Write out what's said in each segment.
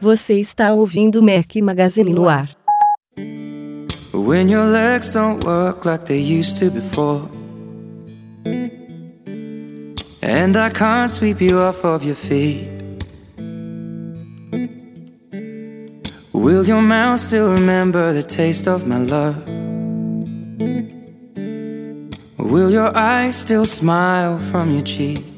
Você está ouvindo Mac Magazine no ar. When your legs don't work like they used to before. And I can't sweep you off of your feet. Will your mouth still remember the taste of my love? Will your eyes still smile from your cheeks?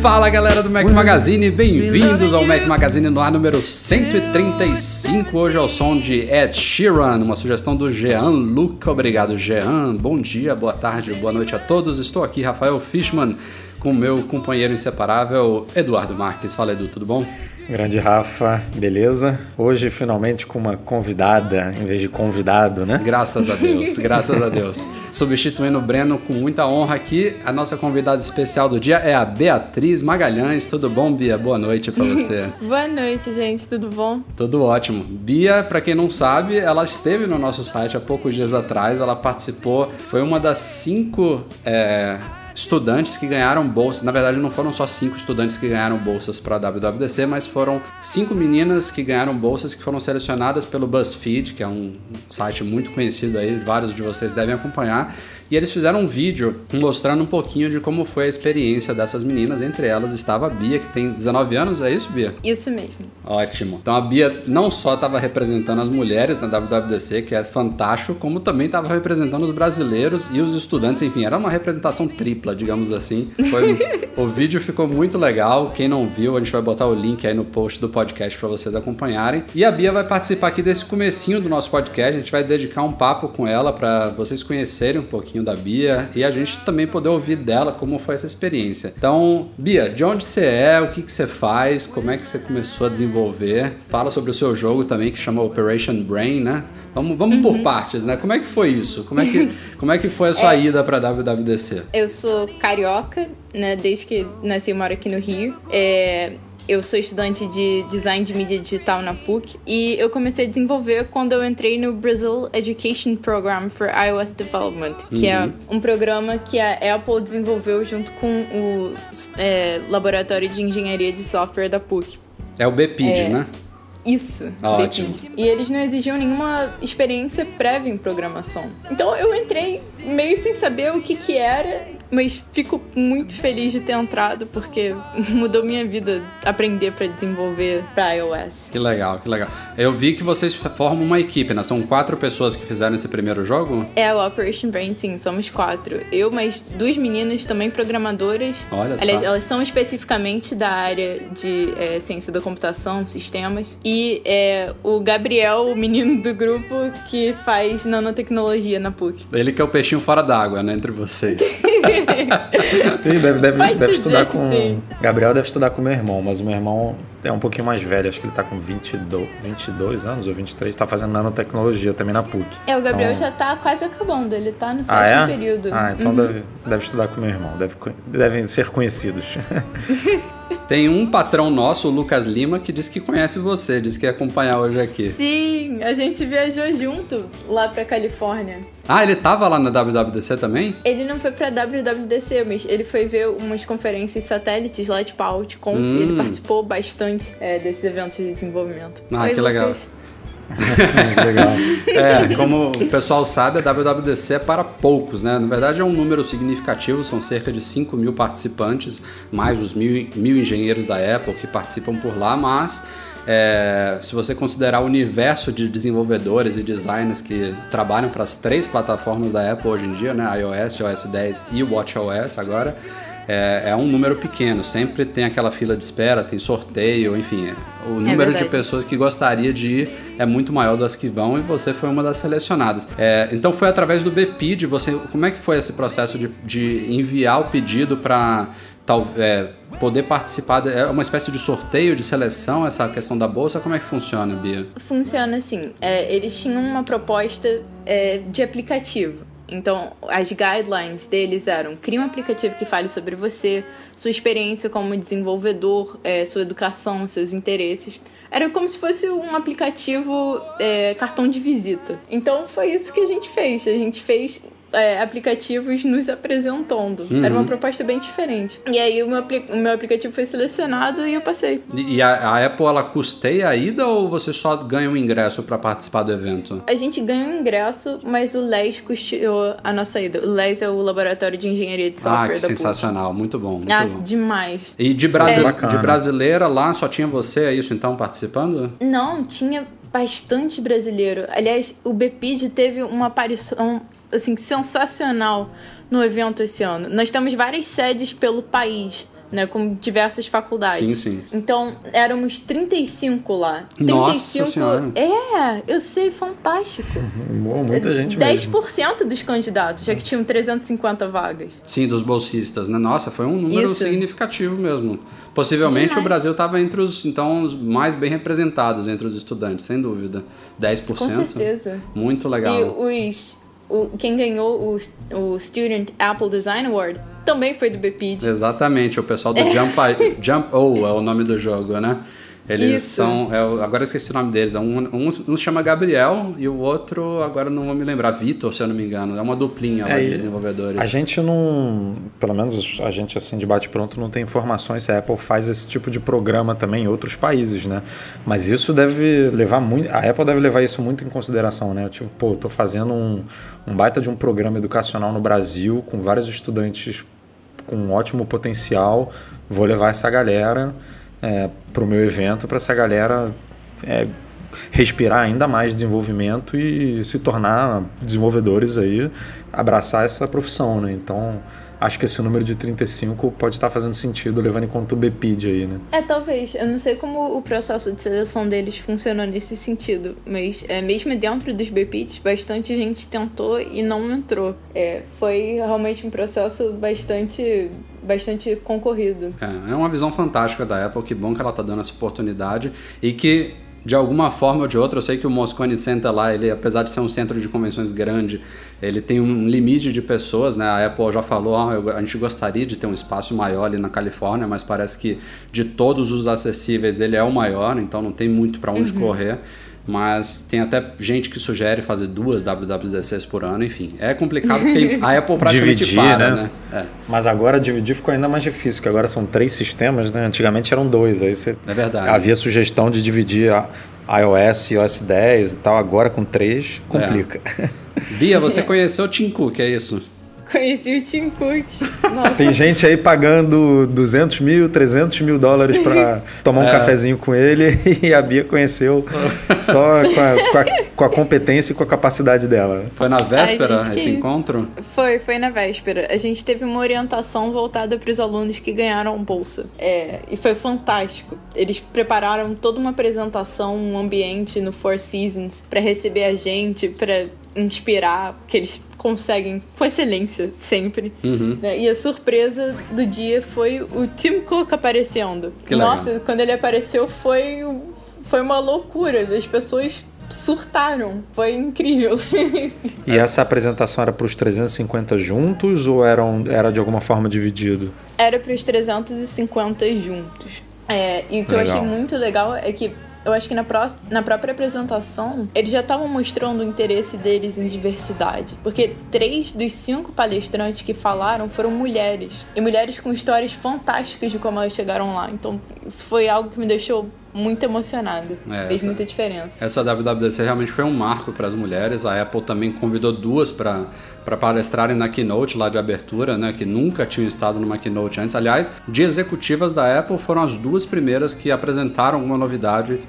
Fala galera do Mac Magazine, bem-vindos ao Mac Magazine no ar número 135. Hoje é o som de Ed Sheeran, uma sugestão do Jean Luca. Obrigado, Jean. Bom dia, boa tarde, boa noite a todos. Estou aqui, Rafael Fishman, com meu companheiro inseparável, Eduardo Marques. Fala, Edu, tudo bom? Grande Rafa, beleza? Hoje finalmente com uma convidada em vez de convidado, né? Graças a Deus, graças a Deus. Substituindo o Breno com muita honra aqui, a nossa convidada especial do dia é a Beatriz Magalhães. Tudo bom, Bia? Boa noite para você. Boa noite, gente. Tudo bom? Tudo ótimo. Bia, para quem não sabe, ela esteve no nosso site há poucos dias atrás. Ela participou, foi uma das cinco é, estudantes que ganharam bolsas. Na verdade, não foram só cinco estudantes que ganharam bolsas para a WWDC, mas foram cinco meninas que ganharam bolsas que foram selecionadas pelo BuzzFeed, que é um site muito conhecido aí, vários de vocês devem acompanhar. E eles fizeram um vídeo mostrando um pouquinho de como foi a experiência dessas meninas. Entre elas estava a Bia, que tem 19 anos, é isso, Bia? Isso mesmo. Ótimo. Então a Bia não só estava representando as mulheres na WWDC, que é fantástico, como também estava representando os brasileiros e os estudantes. Enfim, era uma representação tripla, digamos assim. Foi... o vídeo ficou muito legal. Quem não viu, a gente vai botar o link aí no post do podcast para vocês acompanharem. E a Bia vai participar aqui desse comecinho do nosso podcast. A gente vai dedicar um papo com ela para vocês conhecerem um pouquinho pouquinho da Bia e a gente também poder ouvir dela como foi essa experiência. Então, Bia, de onde você é, o que, que você faz, como é que você começou a desenvolver? Fala sobre o seu jogo também que chama Operation Brain, né? Vamos, vamos uhum. por partes, né? Como é que foi isso? Como é que, como é que foi a sua é, ida para WWDC? Eu sou carioca, né? Desde que nasci e moro aqui no Rio. É, eu sou estudante de design de mídia digital na PUC e eu comecei a desenvolver quando eu entrei no Brazil Education Program for iOS Development, que é uhum. é um programa que a Apple desenvolveu junto com o é, Laboratório de Engenharia de Software da PUC. É o BPID, é, né? Isso, Ótimo. BPID. E eles não exigiam nenhuma experiência prévia em programação. Então eu entrei meio sem saber o que que era mas fico muito feliz de ter entrado porque mudou minha vida aprender para desenvolver para iOS. Que legal, que legal. Eu vi que vocês formam uma equipe, né? São quatro pessoas que fizeram esse primeiro jogo? É, o Operation Brain, sim, somos quatro. Eu, mais duas meninas também programadoras. Olha só. elas são especificamente da área de é, ciência da computação, sistemas. E é, o Gabriel, o menino do grupo, que faz nanotecnologia na PUC. Ele que é o peixinho fora d'água, né? Entre vocês. sim, deve, deve, deve estudar com. Sim. Gabriel deve estudar com meu irmão, mas o meu irmão é um pouquinho mais velho, acho que ele tá com 22, 22 anos ou 23, tá fazendo nanotecnologia também na PUC. É, o Gabriel então... já tá quase acabando, ele tá no sétimo ah, é? período. Ah, então uhum. deve, deve estudar com meu irmão, deve, devem ser conhecidos. Tem um patrão nosso, o Lucas Lima, que disse que conhece você, disse que ia acompanhar hoje aqui. Sim, a gente viajou junto lá pra Califórnia. Ah, ele tava lá na WWDC também? Ele não foi pra WWDC, mas ele foi ver umas conferências satélites lá, a Outconf. Hum. Ele participou bastante é, desses eventos de desenvolvimento. Ah, Oi, que Lucas. legal. Legal. É, como o pessoal sabe, a WWDC é para poucos, né? Na verdade, é um número significativo, são cerca de 5 mil participantes, mais os mil, mil engenheiros da Apple que participam por lá, mas é, se você considerar o universo de desenvolvedores e designers que trabalham para as três plataformas da Apple hoje em dia, né? iOS, iOS 10 e WatchOS agora, é, é, um número pequeno, sempre tem aquela fila de espera, tem sorteio, enfim. O é número é de pessoas que gostaria de ir é muito maior das que vão e você foi uma das selecionadas. É, então foi através do BPID, você, como é que foi esse processo de, de enviar o pedido para tal, é, poder participar? De, é uma espécie de sorteio, de seleção, essa questão da bolsa? Como é que funciona, Bia? Funciona assim. É, eles tinham uma proposta é, de aplicativo. Então, as guidelines deles eram: crie um aplicativo que fale sobre você, sua experiência como desenvolvedor, é, sua educação, seus interesses. Era como se fosse um aplicativo é, cartão de visita. Então, foi isso que a gente fez. A gente fez é, aplicativos nos apresentando. Uhum. Era uma proposta bem diferente. E aí o meu, o meu aplicativo foi selecionado e eu passei. E, e a, a, Apple, ela custeia a ida ou você só ganha um ingresso para participar do evento? A gente ganha um ingresso, mas o LES custeou a nossa ida. O LES é o Laboratório de Engenharia de Software ah, que sensacional. Muito bom, muito ah, bom. demais. E de, brasi é. de brasileira lá, só tinha você, é isso então, participando? Não, tinha bastante brasileiro. Aliás, o Bepid teve uma aparição assim, sensacional no evento esse ano. Nós temos várias sedes pelo país. Né, com diversas faculdades. Sim, sim. Então, éramos 35 lá. 35, Nossa senhora. É, eu sei, fantástico. Boa, muita gente 10% mesmo. dos candidatos, já que tinham 350 vagas. Sim, dos bolsistas, né? Nossa, foi um número Isso. significativo mesmo. Possivelmente Demais. o Brasil estava entre os então os mais bem representados entre os estudantes, sem dúvida. 10%. Com certeza. Muito legal. E os o, quem ganhou o, o Student Apple Design Award também foi do Bepid. Exatamente, o pessoal do Jump, Jump O é o nome do jogo, né? Eles Isso. são. É, agora eu esqueci o nome deles. É um, um, um se chama Gabriel e o outro, agora não vou me lembrar, Vitor, se eu não me engano. É uma duplinha é, lá de desenvolvedores. A gente não. Pelo menos a gente assim de bate-pronto não tem informações se a Apple faz esse tipo de programa também em outros países, né? Mas isso deve levar muito. A Apple deve levar isso muito em consideração, né? Tipo, pô, tô fazendo um, um baita de um programa educacional no Brasil com vários estudantes com um ótimo potencial. Vou levar essa galera é, para o meu evento, para essa galera é, respirar ainda mais desenvolvimento e se tornar desenvolvedores aí, abraçar essa profissão, né? Então, acho que esse número de 35 pode estar fazendo sentido, levando em conta o BPID aí, né? É, talvez. Eu não sei como o processo de seleção deles funciona nesse sentido, mas é, mesmo dentro dos BPIDs, bastante gente tentou e não entrou. É, foi realmente um processo bastante bastante concorrido. É, é uma visão fantástica da Apple, que bom que ela está dando essa oportunidade e que de alguma forma ou de outra, eu sei que o Moscone Center lá, ele, apesar de ser um centro de convenções grande, ele tem um limite de pessoas, né? A Apple já falou, ah, a gente gostaria de ter um espaço maior ali na Califórnia, mas parece que de todos os acessíveis ele é o maior, então não tem muito para onde uhum. correr mas tem até gente que sugere fazer duas WWDCs por ano, enfim. É complicado porque a Apple praticamente dividir, para, né? né? É. Mas agora dividir ficou ainda mais difícil, porque agora são três sistemas, né? Antigamente eram dois, aí você é verdade. havia sugestão de dividir a iOS e iOS 10 e tal, agora com três complica. É. Bia, você conheceu o Tim Cook, é isso? Conheci o Tim Cook. Nossa. Tem gente aí pagando 200 mil, 300 mil dólares para tomar um é. cafezinho com ele e a Bia conheceu só com a, com, a, com a, competência e com a capacidade dela. Foi na véspera esse encontro? Foi, foi na véspera. A gente teve uma orientação voltada para os alunos que ganharam bolsa. É, e foi fantástico. Eles prepararam toda uma apresentação, um ambiente no Four Seasons para receber a gente, para inspirar, porque eles conseguem com excelência sempre. Uhum. Né? E a surpresa do dia foi o Tim Cook aparecendo. Que Nossa, legal. quando ele apareceu foi, foi uma loucura. As pessoas surtaram. Foi incrível. e essa apresentação era para os 350 juntos ou era, um, era de alguma forma dividido? Era para os 350 juntos. É, e o que legal. eu achei muito legal é que eu acho que na, pró na própria apresentação, eles já estavam mostrando o interesse deles em diversidade. Porque três dos cinco palestrantes que falaram foram mulheres. E mulheres com histórias fantásticas de como elas chegaram lá. Então, isso foi algo que me deixou muito emocionada. É, Fez essa, muita diferença. Essa WWDC realmente foi um marco para as mulheres. A Apple também convidou duas para palestrarem na keynote lá de abertura, né, que nunca tinham estado numa keynote antes. Aliás, de executivas da Apple foram as duas primeiras que apresentaram uma novidade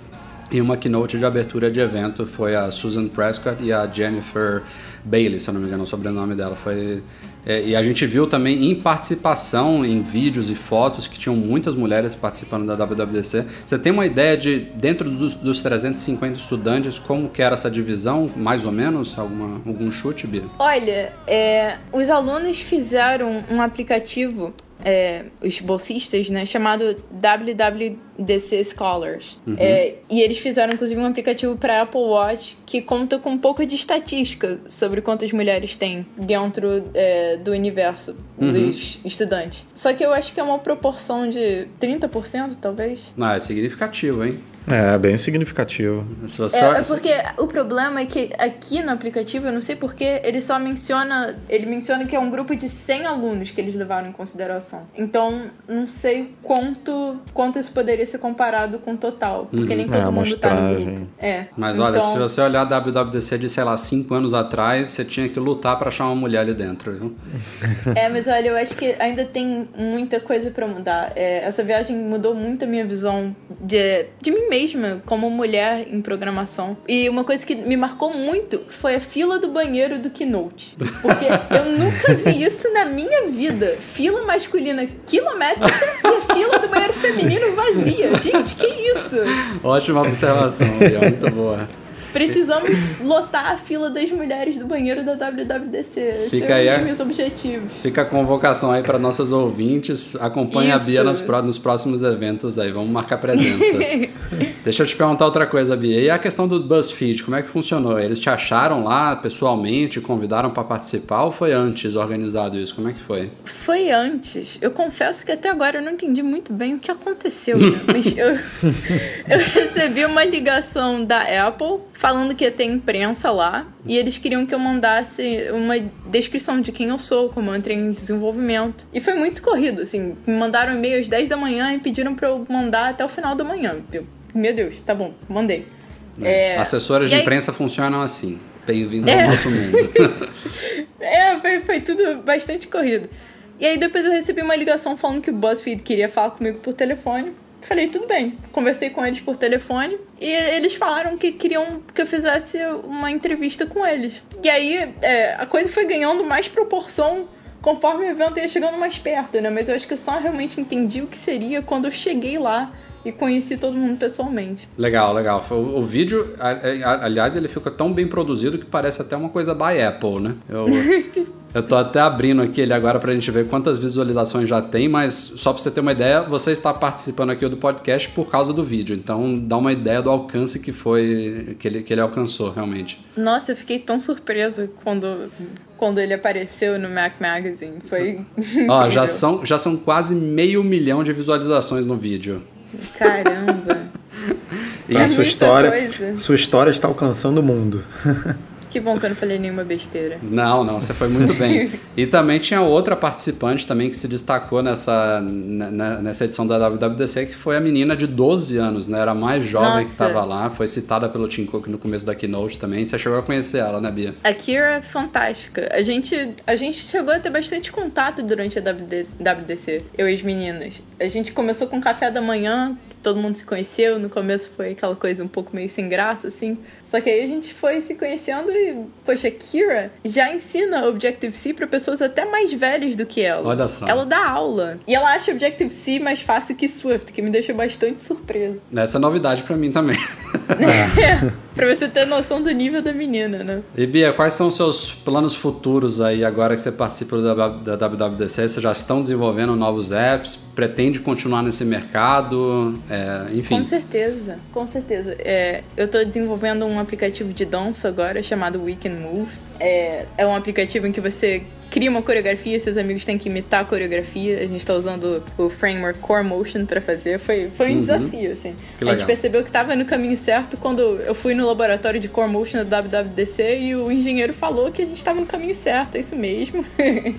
em uma keynote de abertura de evento. Foi a Susan Prescott e a Jennifer Bailey, se eu não me engano, o sobrenome dela. Foi é, e a gente viu também em participação em vídeos e fotos que tinham muitas mulheres participando da WWDC. Você tem uma ideia de, dentro dos, dos 350 estudantes, como que era essa divisão, mais ou menos? Alguma, algum chute, Bia? Olha, é, os alunos fizeram um aplicativo é, os bolsistas, né? Chamado WWDC Scholars. Uhum. É, e eles fizeram, inclusive, um aplicativo para Apple Watch que conta com um pouco de estatística sobre quantas mulheres tem dentro é, do universo uhum. dos estudantes. Só que eu acho que é uma proporção de 30%, talvez. Ah, é significativo, hein? É, bem significativo. É, é, porque o problema é que aqui no aplicativo, eu não sei porquê, ele só menciona. Ele menciona que é um grupo de 100 alunos que eles levaram em consideração. Então, não sei quanto, quanto isso poderia ser comparado com o total. Porque uhum. nem todo é, mundo tá no grupo. É. Mas então... olha, se você olhar a WWDC de, sei lá, 5 anos atrás, você tinha que lutar para achar uma mulher ali dentro, viu? é, mas olha, eu acho que ainda tem muita coisa para mudar. É, essa viagem mudou muito a minha visão de, de mim mesma mesma como mulher em programação. E uma coisa que me marcou muito foi a fila do banheiro do Keynote. Porque eu nunca vi isso na minha vida. Fila masculina quilométrica e a fila do banheiro feminino vazia. Gente, que isso? Ótima observação, muito boa. Precisamos lotar a fila das mulheres do banheiro da WWDC. Fica Esse é um dos meus objetivos. Fica a convocação aí para nossas ouvintes. Acompanhe Isso. a Bia nos, nos próximos eventos aí. Vamos marcar presença. Deixa eu te perguntar outra coisa, Bia. E a questão do BuzzFeed, como é que funcionou? Eles te acharam lá pessoalmente, convidaram para participar ou foi antes organizado isso? Como é que foi? Foi antes. Eu confesso que até agora eu não entendi muito bem o que aconteceu. Né? Mas eu, eu recebi uma ligação da Apple falando que ia ter imprensa lá e eles queriam que eu mandasse uma descrição de quem eu sou, como eu entrei em desenvolvimento. E foi muito corrido, assim, me mandaram e-mail às 10 da manhã e pediram para eu mandar até o final da manhã. Eu, meu Deus, tá bom, mandei. É, Assessoras de aí... imprensa funcionam assim. Bem-vindo é. ao nosso mundo. é, foi, foi tudo bastante corrido. E aí depois eu recebi uma ligação falando que o BuzzFeed queria falar comigo por telefone. Falei, tudo bem. Conversei com eles por telefone e eles falaram que queriam que eu fizesse uma entrevista com eles. E aí é, a coisa foi ganhando mais proporção conforme o evento ia chegando mais perto, né? Mas eu acho que eu só realmente entendi o que seria quando eu cheguei lá e conheci todo mundo pessoalmente. Legal, legal. O, o vídeo, aliás, ele fica tão bem produzido que parece até uma coisa by Apple, né? Eu, eu tô até abrindo aqui ele agora pra gente ver quantas visualizações já tem, mas só pra você ter uma ideia, você está participando aqui do podcast por causa do vídeo. Então dá uma ideia do alcance que foi, que ele, que ele alcançou, realmente. Nossa, eu fiquei tão surpresa quando quando ele apareceu no Mac Magazine. Foi. Ó, já são, já são quase meio milhão de visualizações no vídeo. Caramba! e sua história, coisa. sua história está alcançando o mundo. Que bom que eu não falei nenhuma besteira. Não, não, você foi muito bem. e também tinha outra participante também que se destacou nessa, nessa edição da WWDC, que foi a menina de 12 anos, né? Era a mais jovem Nossa. que estava lá. Foi citada pelo Tim Cook no começo da keynote também. Você chegou a conhecer ela, né, Bia? A Kira é fantástica. A gente, a gente chegou a ter bastante contato durante a WDC, eu e as meninas. A gente começou com café da manhã, todo mundo se conheceu. No começo foi aquela coisa um pouco meio sem graça, assim. Só que aí a gente foi se conhecendo e, poxa, Kira já ensina Objective-C para pessoas até mais velhas do que ela. Olha só. Ela dá aula. E ela acha Objective-C mais fácil que Swift, que me deixou bastante surpresa. Essa é novidade para mim também. é, pra você ter noção do nível da menina, né? E Bia, quais são os seus planos futuros aí agora que você participou da, da WWDC? Vocês já estão desenvolvendo novos apps? Pretende continuar nesse mercado? É, enfim. Com certeza, com certeza. É, eu estou desenvolvendo um aplicativo de dança agora chamado We Can Move. É, é um aplicativo em que você cria uma coreografia, seus amigos têm que imitar a coreografia. A gente está usando o framework Core Motion para fazer. Foi, foi um uhum. desafio, assim. A gente percebeu que estava no caminho certo quando eu fui no laboratório de Core Motion da WWDC e o engenheiro falou que a gente estava no caminho certo, é isso mesmo. que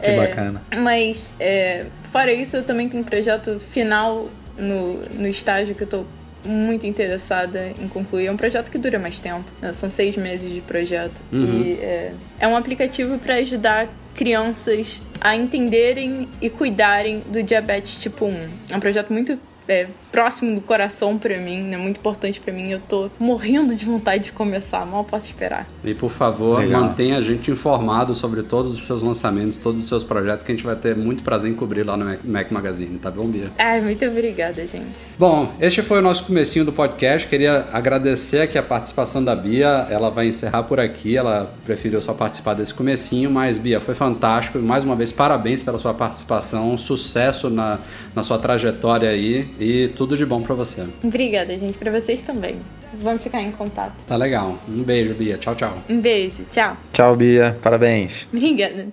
é, bacana. Mas, é, fora isso, eu também tenho um projeto final no, no estágio que eu estou muito interessada em concluir. É um projeto que dura mais tempo, né? são seis meses de projeto. Uhum. E é, é um aplicativo para ajudar crianças a entenderem e cuidarem do diabetes tipo 1. É um projeto muito é, próximo do coração para mim, né? Muito importante para mim. Eu tô morrendo de vontade de começar, mal posso esperar. E por favor, Legal. mantenha a gente informado sobre todos os seus lançamentos, todos os seus projetos, que a gente vai ter muito prazer em cobrir lá no Mac Magazine, tá bom, Bia? Ah, muito obrigada, gente. Bom, este foi o nosso comecinho do podcast. Queria agradecer aqui a participação da Bia. Ela vai encerrar por aqui. Ela preferiu só participar desse comecinho, mas Bia, foi fantástico. Mais uma vez, parabéns pela sua participação. Sucesso na, na sua trajetória aí e tudo de bom para você. Obrigada, gente, para vocês também. Vamos ficar em contato. Tá legal. Um beijo, Bia. Tchau, tchau. Um beijo. Tchau. Tchau, Bia. Parabéns. Obrigada.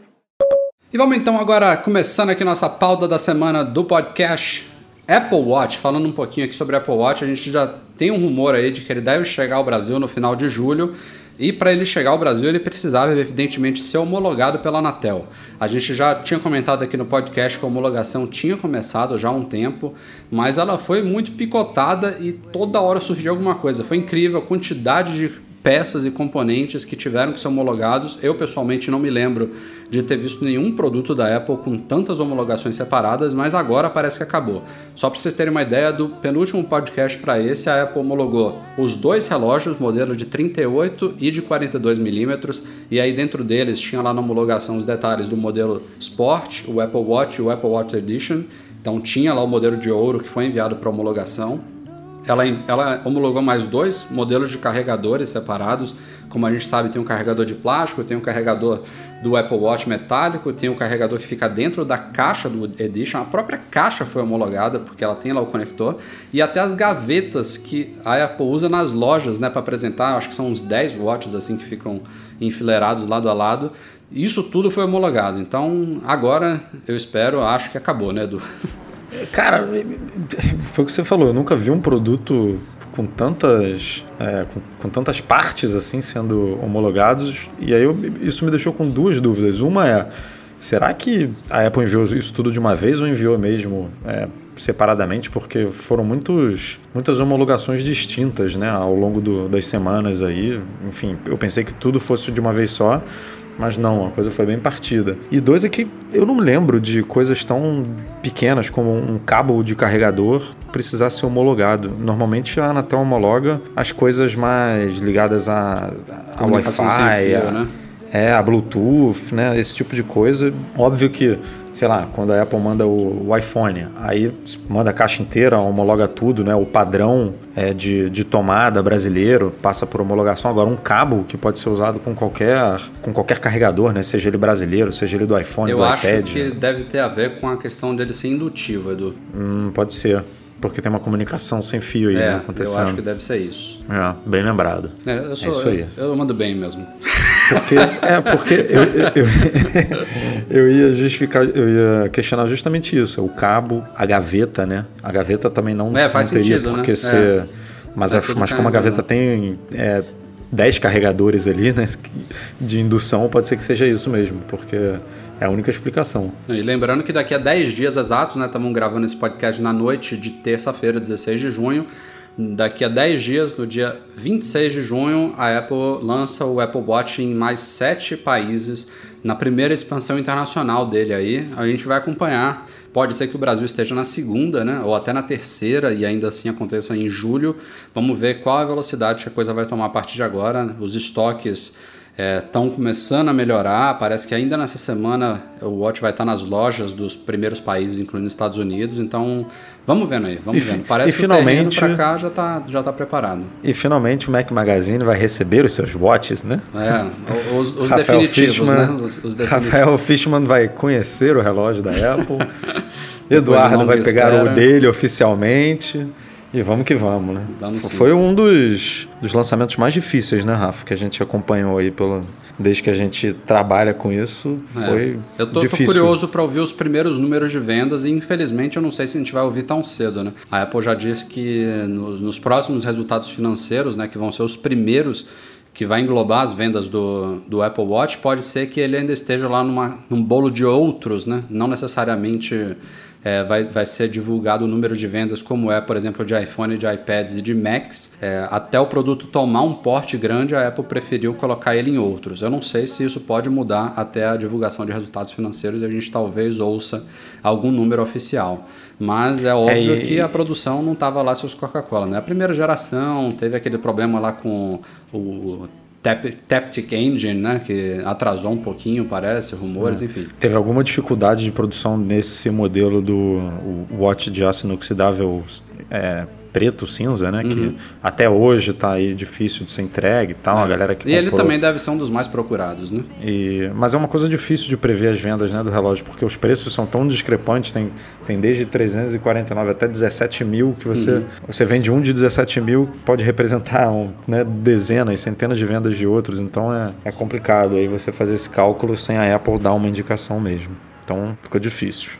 E vamos então agora começando aqui nossa pauta da semana do podcast Apple Watch. Falando um pouquinho aqui sobre Apple Watch, a gente já tem um rumor aí de que ele deve chegar ao Brasil no final de julho. E para ele chegar ao Brasil, ele precisava, evidentemente, ser homologado pela Anatel. A gente já tinha comentado aqui no podcast que a homologação tinha começado já há um tempo, mas ela foi muito picotada e toda hora surgiu alguma coisa. Foi incrível a quantidade de peças e componentes que tiveram que ser homologados. Eu pessoalmente não me lembro de ter visto nenhum produto da Apple com tantas homologações separadas, mas agora parece que acabou. Só para vocês terem uma ideia do penúltimo podcast para esse, a Apple homologou os dois relógios, modelo de 38 e de 42 milímetros, e aí dentro deles tinha lá na homologação os detalhes do modelo Sport, o Apple Watch e o Apple Watch Edition. Então tinha lá o modelo de ouro que foi enviado para homologação. Ela, ela homologou mais dois modelos de carregadores separados. Como a gente sabe, tem um carregador de plástico, tem um carregador do Apple Watch metálico, tem um carregador que fica dentro da caixa do Edition. A própria caixa foi homologada, porque ela tem lá o conector. E até as gavetas que a Apple usa nas lojas né, para apresentar, acho que são uns 10 watches assim que ficam enfileirados lado a lado. Isso tudo foi homologado. Então, agora eu espero, acho que acabou, né, Edu? Cara, foi o que você falou, eu nunca vi um produto com tantas, é, com, com, tantas partes assim sendo homologados. E aí eu, isso me deixou com duas dúvidas. Uma é, será que a Apple enviou isso tudo de uma vez ou enviou mesmo é, separadamente? Porque foram muitos, muitas homologações distintas né, ao longo do, das semanas aí. Enfim, eu pensei que tudo fosse de uma vez só. Mas não, a coisa foi bem partida. E dois é que eu não lembro de coisas tão pequenas como um cabo de carregador precisar ser homologado. Normalmente a Anatel homologa as coisas mais ligadas a, a Wi-Fi, a, né? é, a Bluetooth, né? Esse tipo de coisa. Óbvio que sei lá, quando a Apple manda o, o, iPhone, aí manda a caixa inteira, homologa tudo, né? O padrão é, de, de tomada brasileiro passa por homologação. Agora, um cabo que pode ser usado com qualquer, com qualquer carregador, né? Seja ele brasileiro, seja ele do iPhone, Eu do iPad. Eu acho que deve ter a ver com a questão dele ser indutivo, Edu. Hum, pode ser. Porque tem uma comunicação sem fio aí é, né, acontecendo. Eu acho que deve ser isso. É, bem lembrado. É, eu sou, é isso aí. Eu, eu mando bem mesmo. Porque, é, porque eu, eu, eu, ia justificar, eu ia questionar justamente isso. O cabo, a gaveta, né? A gaveta também não, é, faz não teria sentido, porque né? ser. É. Mas, é mas como a gaveta tem é, 10 carregadores ali, né? De indução, pode ser que seja isso mesmo, porque é a única explicação. E lembrando que daqui a 10 dias exatos, né? Estamos gravando esse podcast na noite de terça-feira, 16 de junho. Daqui a 10 dias, no dia 26 de junho, a Apple lança o Apple Watch em mais 7 países, na primeira expansão internacional dele aí. A gente vai acompanhar. Pode ser que o Brasil esteja na segunda, né? Ou até na terceira, e ainda assim aconteça em julho. Vamos ver qual a velocidade que a coisa vai tomar a partir de agora. Os estoques estão é, começando a melhorar. Parece que ainda nessa semana o Watch vai estar nas lojas dos primeiros países, incluindo os Estados Unidos. Então, vamos vendo aí, vamos e, vendo. Parece e que finalmente, o para cá já está já tá preparado. E finalmente o Mac Magazine vai receber os seus watches, né? É, os, os definitivos, Fishman, né? Os, os definitivos. Rafael Fishman vai conhecer o relógio da Apple. Eduardo vai pegar espera. o dele oficialmente. E vamos que vamos, né? Vamos Foi um dos, dos lançamentos mais difíceis, né, Rafa? Que a gente acompanhou aí pelo, desde que a gente trabalha com isso. É. Foi Eu tô, difícil. tô curioso para ouvir os primeiros números de vendas e infelizmente eu não sei se a gente vai ouvir tão cedo, né? A Apple já disse que nos, nos próximos resultados financeiros, né, que vão ser os primeiros que vai englobar as vendas do, do Apple Watch, pode ser que ele ainda esteja lá numa, num bolo de outros, né? Não necessariamente é, vai, vai ser divulgado o número de vendas, como é, por exemplo, de iPhone, de iPads e de Macs. É, até o produto tomar um porte grande, a Apple preferiu colocar ele em outros. Eu não sei se isso pode mudar até a divulgação de resultados financeiros e a gente talvez ouça algum número oficial. Mas é óbvio é, que a produção não estava lá seus Coca-Cola. Né? A primeira geração teve aquele problema lá com o Taptic Engine, né, que atrasou um pouquinho, parece, rumores, é. enfim. Teve alguma dificuldade de produção nesse modelo do Watch de aço inoxidável é, preto, cinza, né? Uhum. Que até hoje está aí difícil de ser entregue e tal. É. A galera que e comprou... ele também deve ser um dos mais procurados, né? E... Mas é uma coisa difícil de prever as vendas né, do relógio, porque os preços são tão discrepantes. Tem, tem desde 349 até 17 mil que você, uhum. você vende um de 17 mil, pode representar um, né, dezenas, centenas de vendas de outros. Então é, é complicado aí você fazer esse cálculo sem a Apple dar uma indicação mesmo. Então fica difícil.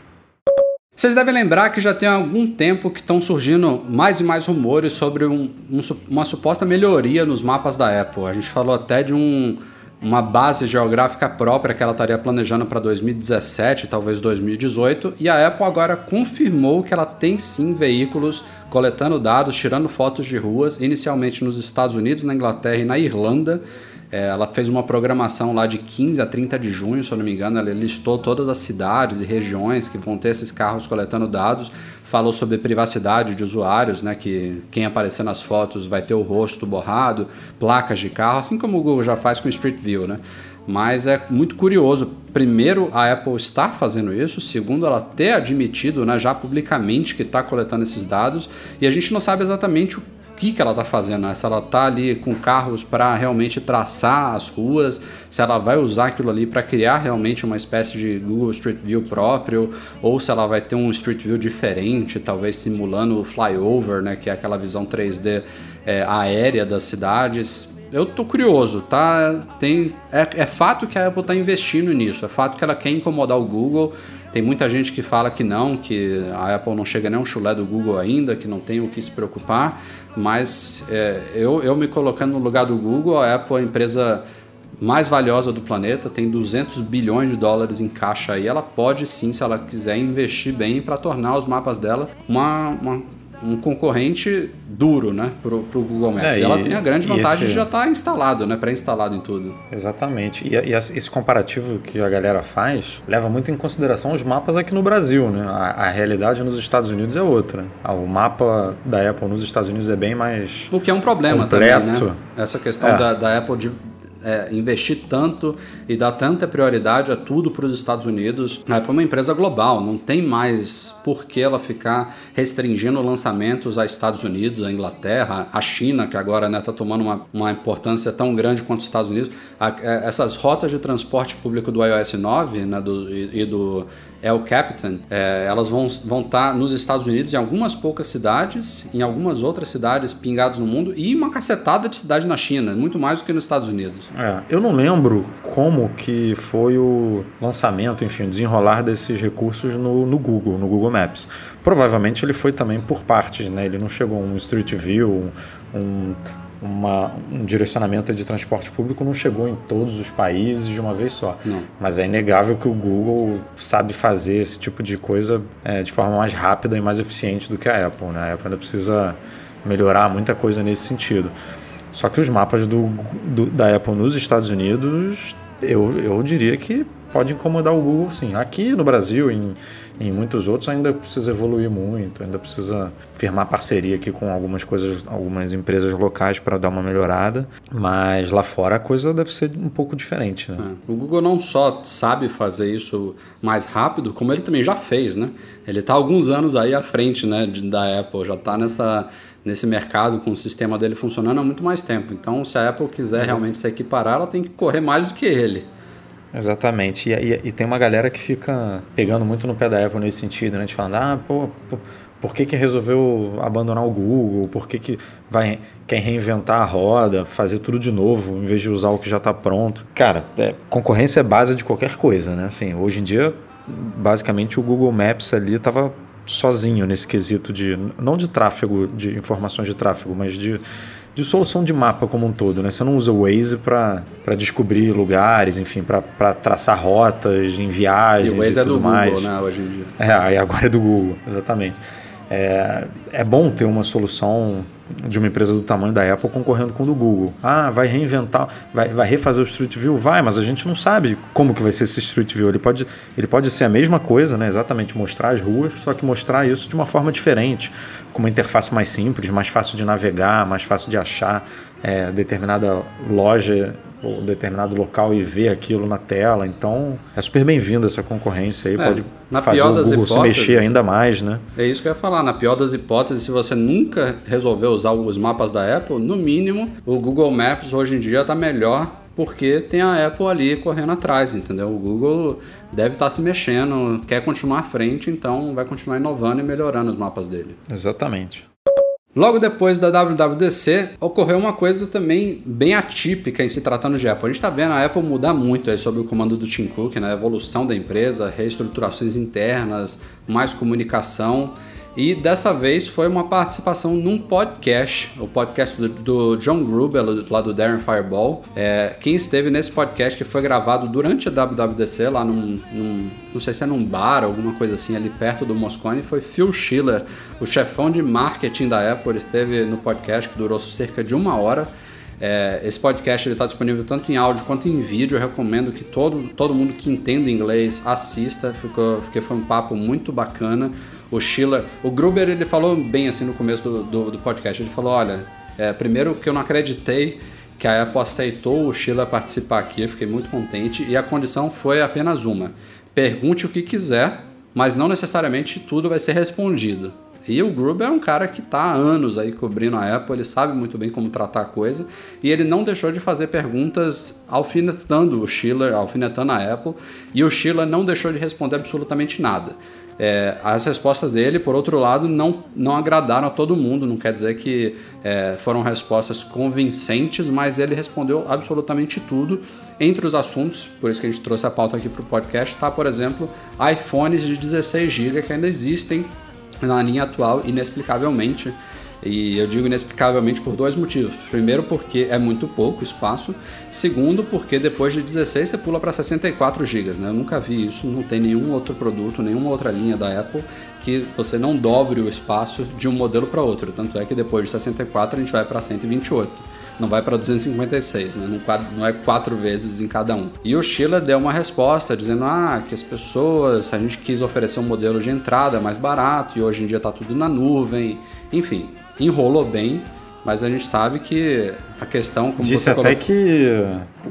Vocês devem lembrar que já tem algum tempo que estão surgindo mais e mais rumores sobre um, um, uma suposta melhoria nos mapas da Apple. A gente falou até de um, uma base geográfica própria que ela estaria planejando para 2017, talvez 2018, e a Apple agora confirmou que ela tem sim veículos coletando dados, tirando fotos de ruas, inicialmente nos Estados Unidos, na Inglaterra e na Irlanda. É, ela fez uma programação lá de 15 a 30 de junho, se eu não me engano. Ela listou todas as cidades e regiões que vão ter esses carros coletando dados. Falou sobre privacidade de usuários, né? Que quem aparecer nas fotos vai ter o rosto borrado, placas de carro, assim como o Google já faz com Street View, né? Mas é muito curioso. Primeiro, a Apple estar fazendo isso. Segundo, ela ter admitido né, já publicamente que está coletando esses dados. E a gente não sabe exatamente o que, que ela está fazendo, né? se ela está ali com carros para realmente traçar as ruas, se ela vai usar aquilo ali para criar realmente uma espécie de Google Street View próprio, ou se ela vai ter um Street View diferente, talvez simulando o flyover, né? que é aquela visão 3D é, aérea das cidades. Eu tô curioso, tá? Tem, é, é fato que a Apple está investindo nisso, é fato que ela quer incomodar o Google. Tem muita gente que fala que não, que a Apple não chega nem um chulé do Google ainda, que não tem o que se preocupar, mas é, eu, eu me colocando no lugar do Google, a Apple é a empresa mais valiosa do planeta, tem 200 bilhões de dólares em caixa aí, ela pode sim, se ela quiser, investir bem para tornar os mapas dela uma, uma um concorrente duro, né, pro, pro Google Maps. É, e, ela tem a grande vantagem esse... de já estar tá instalado, né, pré-instalado em tudo. Exatamente. E, e, esse comparativo que a galera faz leva muito em consideração os mapas aqui no Brasil, né? A, a realidade nos Estados Unidos é outra. Ah, o mapa da Apple nos Estados Unidos é bem mais o que é um problema completo. também, né? Essa questão é. da, da Apple de é, investir tanto e dar tanta prioridade a tudo para os Estados Unidos. A é uma empresa global, não tem mais por que ela ficar restringindo lançamentos a Estados Unidos, a Inglaterra, a China, que agora está né, tá tomando uma, uma importância tão grande quanto os Estados Unidos. A, é, essas rotas de transporte público do iOS 9 né, do, e, e do é o Captain, é, elas vão estar vão tá nos Estados Unidos, em algumas poucas cidades, em algumas outras cidades pingadas no mundo e uma cacetada de cidade na China, muito mais do que nos Estados Unidos. É, eu não lembro como que foi o lançamento, enfim, desenrolar desses recursos no, no Google, no Google Maps. Provavelmente ele foi também por partes, né? Ele não chegou um Street View, um uma, um direcionamento de transporte público não chegou em todos os países de uma vez só. Não. Mas é inegável que o Google sabe fazer esse tipo de coisa é, de forma mais rápida e mais eficiente do que a Apple. Né? A Apple ainda precisa melhorar muita coisa nesse sentido. Só que os mapas do, do, da Apple nos Estados Unidos, eu, eu diria que pode incomodar o Google sim. Aqui no Brasil, em, em muitos outros, ainda precisa evoluir muito, ainda precisa firmar parceria aqui com algumas coisas, algumas empresas locais para dar uma melhorada, mas lá fora a coisa deve ser um pouco diferente. Né? É. O Google não só sabe fazer isso mais rápido, como ele também já fez, né? Ele está alguns anos aí à frente né, da Apple, já está nessa nesse mercado com o sistema dele funcionando há muito mais tempo. Então, se a Apple quiser realmente se equiparar, ela tem que correr mais do que ele. Exatamente. E, e, e, tem uma galera que fica pegando muito no pé da Apple nesse sentido, né? De falando, ah, pô, pô por que, que resolveu abandonar o Google? Por que, que vai, quer reinventar a roda, fazer tudo de novo, em vez de usar o que já está pronto? Cara, é, concorrência é base de qualquer coisa, né? Assim, hoje em dia, basicamente, o Google Maps ali estava sozinho nesse quesito de, não de tráfego, de informações de tráfego, mas de de solução de mapa como um todo, né? Você não usa o Waze para descobrir lugares, enfim, para traçar rotas em viagens e, o Waze e é tudo do mais. Google, né, hoje em dia. É, e agora é do Google, exatamente. É, é bom ter uma solução de uma empresa do tamanho da Apple concorrendo com o do Google. Ah, vai reinventar, vai, vai refazer o Street View? Vai, mas a gente não sabe como que vai ser esse Street View. Ele pode, ele pode ser a mesma coisa, né? exatamente mostrar as ruas, só que mostrar isso de uma forma diferente, com uma interface mais simples, mais fácil de navegar, mais fácil de achar é, determinada loja ou determinado local e ver aquilo na tela. Então é super bem-vindo essa concorrência aí, é, pode fazer o Google se mexer ainda mais, né? É isso que eu ia falar. Na pior das hipóteses, se você nunca resolveu usar os mapas da Apple, no mínimo o Google Maps hoje em dia está melhor porque tem a Apple ali correndo atrás, entendeu? O Google deve estar tá se mexendo, quer continuar à frente, então vai continuar inovando e melhorando os mapas dele. Exatamente. Logo depois da WWDC, ocorreu uma coisa também bem atípica em se tratando de Apple. A gente está vendo a Apple mudar muito aí sobre o comando do Tim Cook, né? a evolução da empresa, reestruturações internas, mais comunicação. E dessa vez foi uma participação num podcast, o podcast do, do John Gruber, lá do Darren Fireball. É, quem esteve nesse podcast que foi gravado durante a WWDC, lá num, num, não sei se é num bar, alguma coisa assim, ali perto do Moscone, foi Phil Schiller, o chefão de marketing da Apple. Esteve no podcast que durou cerca de uma hora. É, esse podcast está disponível tanto em áudio quanto em vídeo. Eu recomendo que todo, todo mundo que entenda inglês assista, porque foi um papo muito bacana. O Schiller, o Gruber, ele falou bem assim no começo do, do, do podcast. Ele falou: olha, é, primeiro que eu não acreditei que a Apple aceitou o Schiller participar aqui, fiquei muito contente. E a condição foi apenas uma: pergunte o que quiser, mas não necessariamente tudo vai ser respondido. E o Gruber é um cara que está há anos aí cobrindo a Apple, ele sabe muito bem como tratar a coisa, e ele não deixou de fazer perguntas alfinetando o Schiller, alfinetando a Apple, e o Schiller não deixou de responder absolutamente nada. É, as respostas dele, por outro lado, não, não agradaram a todo mundo, não quer dizer que é, foram respostas convincentes, mas ele respondeu absolutamente tudo. Entre os assuntos, por isso que a gente trouxe a pauta aqui para o podcast, está, por exemplo, iPhones de 16 GB que ainda existem na linha atual, inexplicavelmente. E eu digo inexplicavelmente por dois motivos. Primeiro, porque é muito pouco espaço. Segundo, porque depois de 16 você pula para 64 GB. Né? Eu nunca vi isso, não tem nenhum outro produto, nenhuma outra linha da Apple que você não dobre o espaço de um modelo para outro. Tanto é que depois de 64 a gente vai para 128 não vai para 256, né? não, é quatro vezes em cada um. E o Sheila deu uma resposta dizendo ah, que as pessoas, a gente quis oferecer um modelo de entrada mais barato e hoje em dia está tudo na nuvem, enfim, enrolou bem, mas a gente sabe que a questão como Disse você até que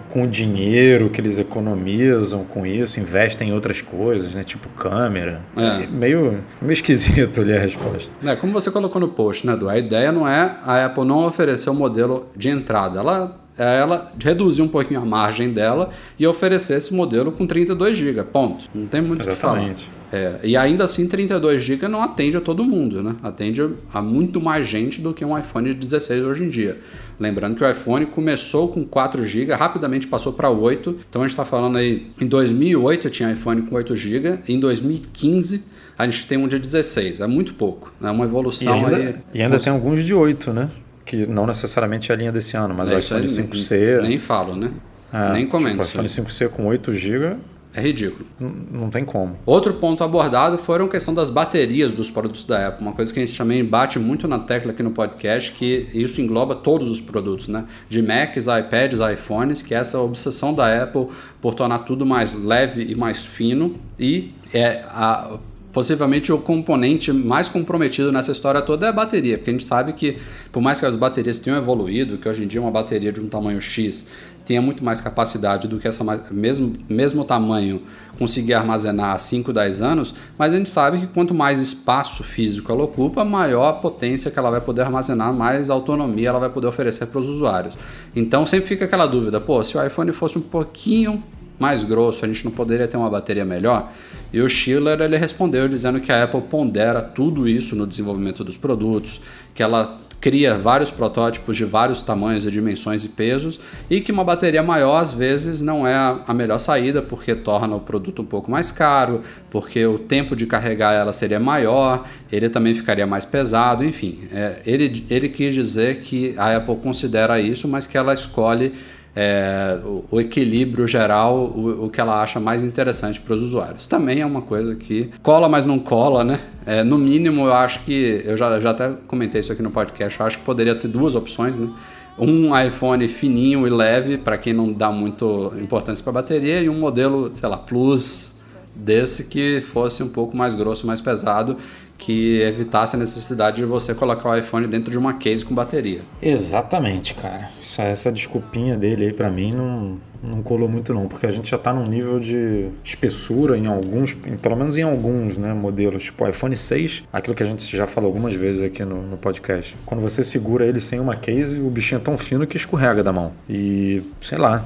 com o dinheiro que eles economizam com isso, investem em outras coisas, né? Tipo câmera. É. Meio, meio esquisito ali a resposta. É, como você colocou no post, né, Edu? A ideia não é a Apple não oferecer o um modelo de entrada. Ela ela reduzir um pouquinho a margem dela e oferecer esse modelo com 32 GB. Ponto. Não tem muito o que falar. É, e ainda assim, 32 GB não atende a todo mundo, né? Atende a muito mais gente do que um iPhone de 16 hoje em dia. Lembrando que o iPhone começou com 4 GB, rapidamente passou para 8. Então a gente está falando aí, em 2008 tinha iPhone com 8 GB, em 2015 a gente tem um de 16. É muito pouco. É uma evolução e ainda, aí. E ainda tem alguns de 8, né? Que não necessariamente é a linha desse ano, mas é o iPhone 5C. Nem, nem falo, né? É, nem comento. Tipo, iPhone 5C com 8 GB é ridículo. Não, tem como. Outro ponto abordado foi a questão das baterias dos produtos da Apple. Uma coisa que a gente também bate muito na tecla aqui no podcast, que isso engloba todos os produtos, né? De Macs, iPads, iPhones, que é essa obsessão da Apple por tornar tudo mais leve e mais fino. E é a possivelmente o componente mais comprometido nessa história toda é a bateria, porque a gente sabe que, por mais que as baterias tenham evoluído, que hoje em dia uma bateria de um tamanho X tenha muito mais capacidade do que essa mesmo, mesmo tamanho conseguir armazenar há 5, 10 anos, mas a gente sabe que quanto mais espaço físico ela ocupa, maior a potência que ela vai poder armazenar, mais autonomia ela vai poder oferecer para os usuários. Então sempre fica aquela dúvida, pô, se o iPhone fosse um pouquinho mais grosso, a gente não poderia ter uma bateria melhor? E o Schiller ele respondeu dizendo que a Apple pondera tudo isso no desenvolvimento dos produtos, que ela cria vários protótipos de vários tamanhos e dimensões e pesos e que uma bateria maior às vezes não é a melhor saída porque torna o produto um pouco mais caro, porque o tempo de carregar ela seria maior, ele também ficaria mais pesado, enfim. É, ele, ele quis dizer que a Apple considera isso, mas que ela escolhe é, o, o, equilíbrio geral, o, o, que ela acha mais interessante para os usuários. Também é uma coisa que cola, mas não cola, né? É, no mínimo, eu acho que, eu já, já até comentei isso aqui no podcast, eu acho que poderia ter duas opções, né? Um iPhone fininho e leve, para quem não dá muito importância para bateria, e um modelo, sei lá, Plus desse que fosse um pouco mais grosso, mais pesado que evitasse a necessidade de você colocar o iPhone dentro de uma case com bateria. Exatamente, cara. Essa, essa desculpinha dele aí para mim não, não colou muito não, porque a gente já está num nível de espessura em alguns, em, pelo menos em alguns né, modelos, tipo o iPhone 6, aquilo que a gente já falou algumas vezes aqui no, no podcast. Quando você segura ele sem uma case, o bichinho é tão fino que escorrega da mão. E, sei lá,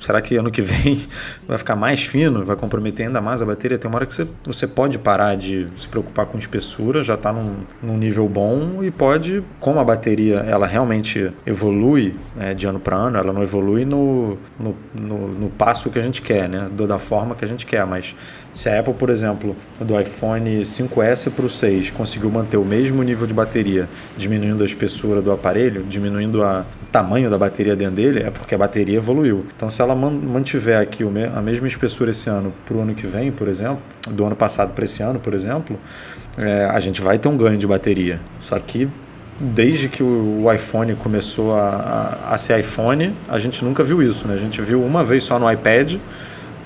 será que ano que vem vai ficar mais fino, vai comprometer ainda mais a bateria? Tem uma hora que você, você pode parar de se preocupar com espessura, já está num, num, nível bom e pode, como a bateria ela realmente evolui né, de ano para ano, ela não evolui no, no no, no passo que a gente quer, né? da forma que a gente quer. Mas se a Apple, por exemplo, do iPhone 5S para o 6 conseguiu manter o mesmo nível de bateria, diminuindo a espessura do aparelho, diminuindo a, o tamanho da bateria dentro dele, é porque a bateria evoluiu. Então, se ela mantiver aqui a mesma espessura esse ano para o ano que vem, por exemplo, do ano passado para esse ano, por exemplo, é, a gente vai ter um ganho de bateria. Só que desde que o iPhone começou a, a, a, ser iPhone, a gente nunca viu isso, né? A gente viu uma vez só no iPad,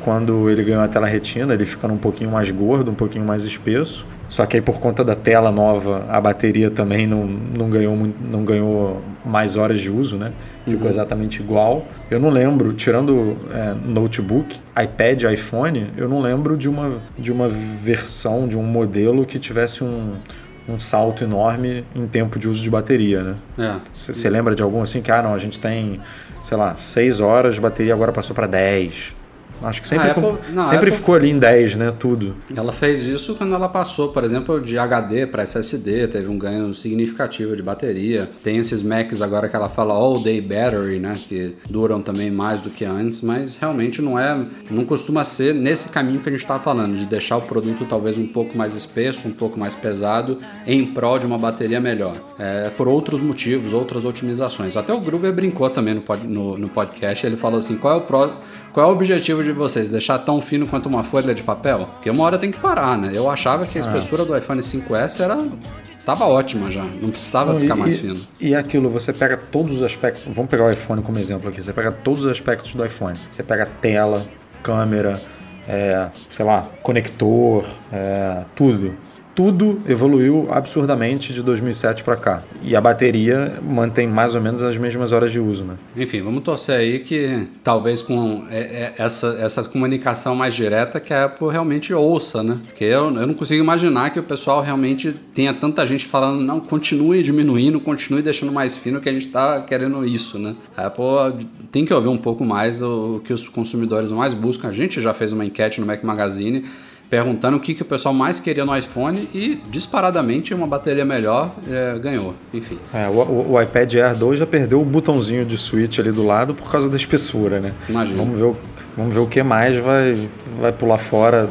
quando ele ganhou a tela retina, ele ficando um pouquinho mais gordo, um pouquinho mais espesso. Só que aí por conta da tela nova, a bateria também não, não, ganhou, não ganhou mais horas de uso, né? Ficou uhum. exatamente igual. Eu não lembro, tirando é, notebook, iPad, iPhone, eu não lembro de uma, de uma versão, de um modelo que tivesse um, um salto enorme em tempo de uso de bateria, né? Você é. lembra de algum assim que, ah, não, a gente tem, sei lá, 6 horas de bateria, agora passou para 10. Acho que sempre, Apple, não, sempre Apple, ficou ali em 10, né? Tudo. Ela fez isso quando ela passou, por exemplo, de HD para SSD, teve um ganho significativo de bateria. Tem esses Macs agora que ela fala all day battery, né? Que duram também mais do que antes, mas realmente não é, não costuma ser nesse caminho que a gente está falando, de deixar o produto talvez um pouco mais espesso, um pouco mais pesado, em prol de uma bateria melhor. É, por outros motivos, outras otimizações. Até o Groover brincou também no, no, no podcast, ele falou assim: qual é o, pro, qual é o objetivo de vocês? Deixar tão fino quanto uma folha de papel? Porque uma hora tem que parar, né? Eu achava que a é. espessura do iPhone 5S era tava ótima já, não precisava não, ficar e, mais fino. E aquilo, você pega todos os aspectos, vamos pegar o iPhone como exemplo aqui, você pega todos os aspectos do iPhone. Você pega tela, câmera, é, sei lá, conector, é, tudo tudo evoluiu absurdamente de 2007 para cá. E a bateria mantém mais ou menos as mesmas horas de uso, né? Enfim, vamos torcer aí que talvez com é, é, essa, essa comunicação mais direta que a Apple realmente ouça, né? Porque eu, eu não consigo imaginar que o pessoal realmente tenha tanta gente falando, não, continue diminuindo, continue deixando mais fino que a gente está querendo isso, né? A Apple tem que ouvir um pouco mais o que os consumidores mais buscam. A gente já fez uma enquete no Mac Magazine perguntando o que, que o pessoal mais queria no iPhone e disparadamente uma bateria melhor é, ganhou, enfim. É, o, o, iPad Air 2 já perdeu o botãozinho de switch ali do lado por causa da espessura, né? Imagina. Vamos ver o, vamos ver o que mais vai, vai pular fora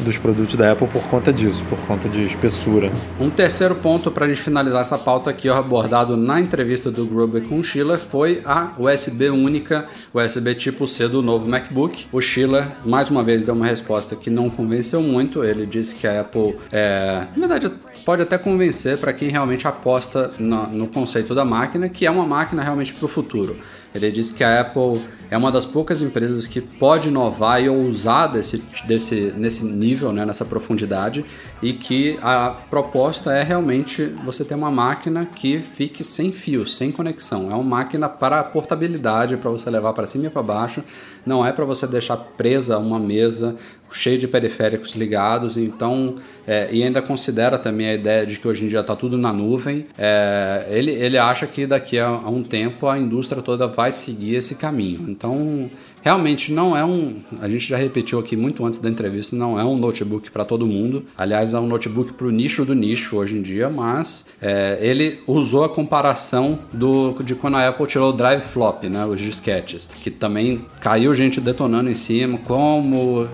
dos produtos da Apple por conta disso, por conta de espessura. Um terceiro ponto para a gente finalizar essa pauta aqui, abordado na entrevista do Gruber com o Schiller, foi a USB única, USB tipo C do novo MacBook. O Schiller, mais uma vez, deu uma resposta que não convenceu muito. Ele disse que a Apple, é, na verdade, pode até convencer para quem realmente aposta no, no conceito da máquina, que é uma máquina realmente para o futuro. Ele disse que a Apple é uma das poucas empresas que pode inovar e ousar desse, desse, nesse nível, né, nessa profundidade, e que a proposta é realmente você ter uma máquina que fique sem fio, sem conexão. É uma máquina para portabilidade, para você levar para cima e para baixo, não é para você deixar presa uma mesa cheio de periféricos ligados, então é, e ainda considera também a ideia de que hoje em dia está tudo na nuvem. É, ele, ele acha que daqui a, a, um tempo a indústria toda vai seguir esse caminho. Então realmente não é um. A gente já repetiu aqui muito antes da entrevista, não é um notebook para todo mundo. Aliás, é um notebook para o nicho do nicho hoje em dia, mas é, ele usou a comparação do, de quando a Apple tirou o Drive Flop, né, os disquetes, que também caiu gente detonando em cima, como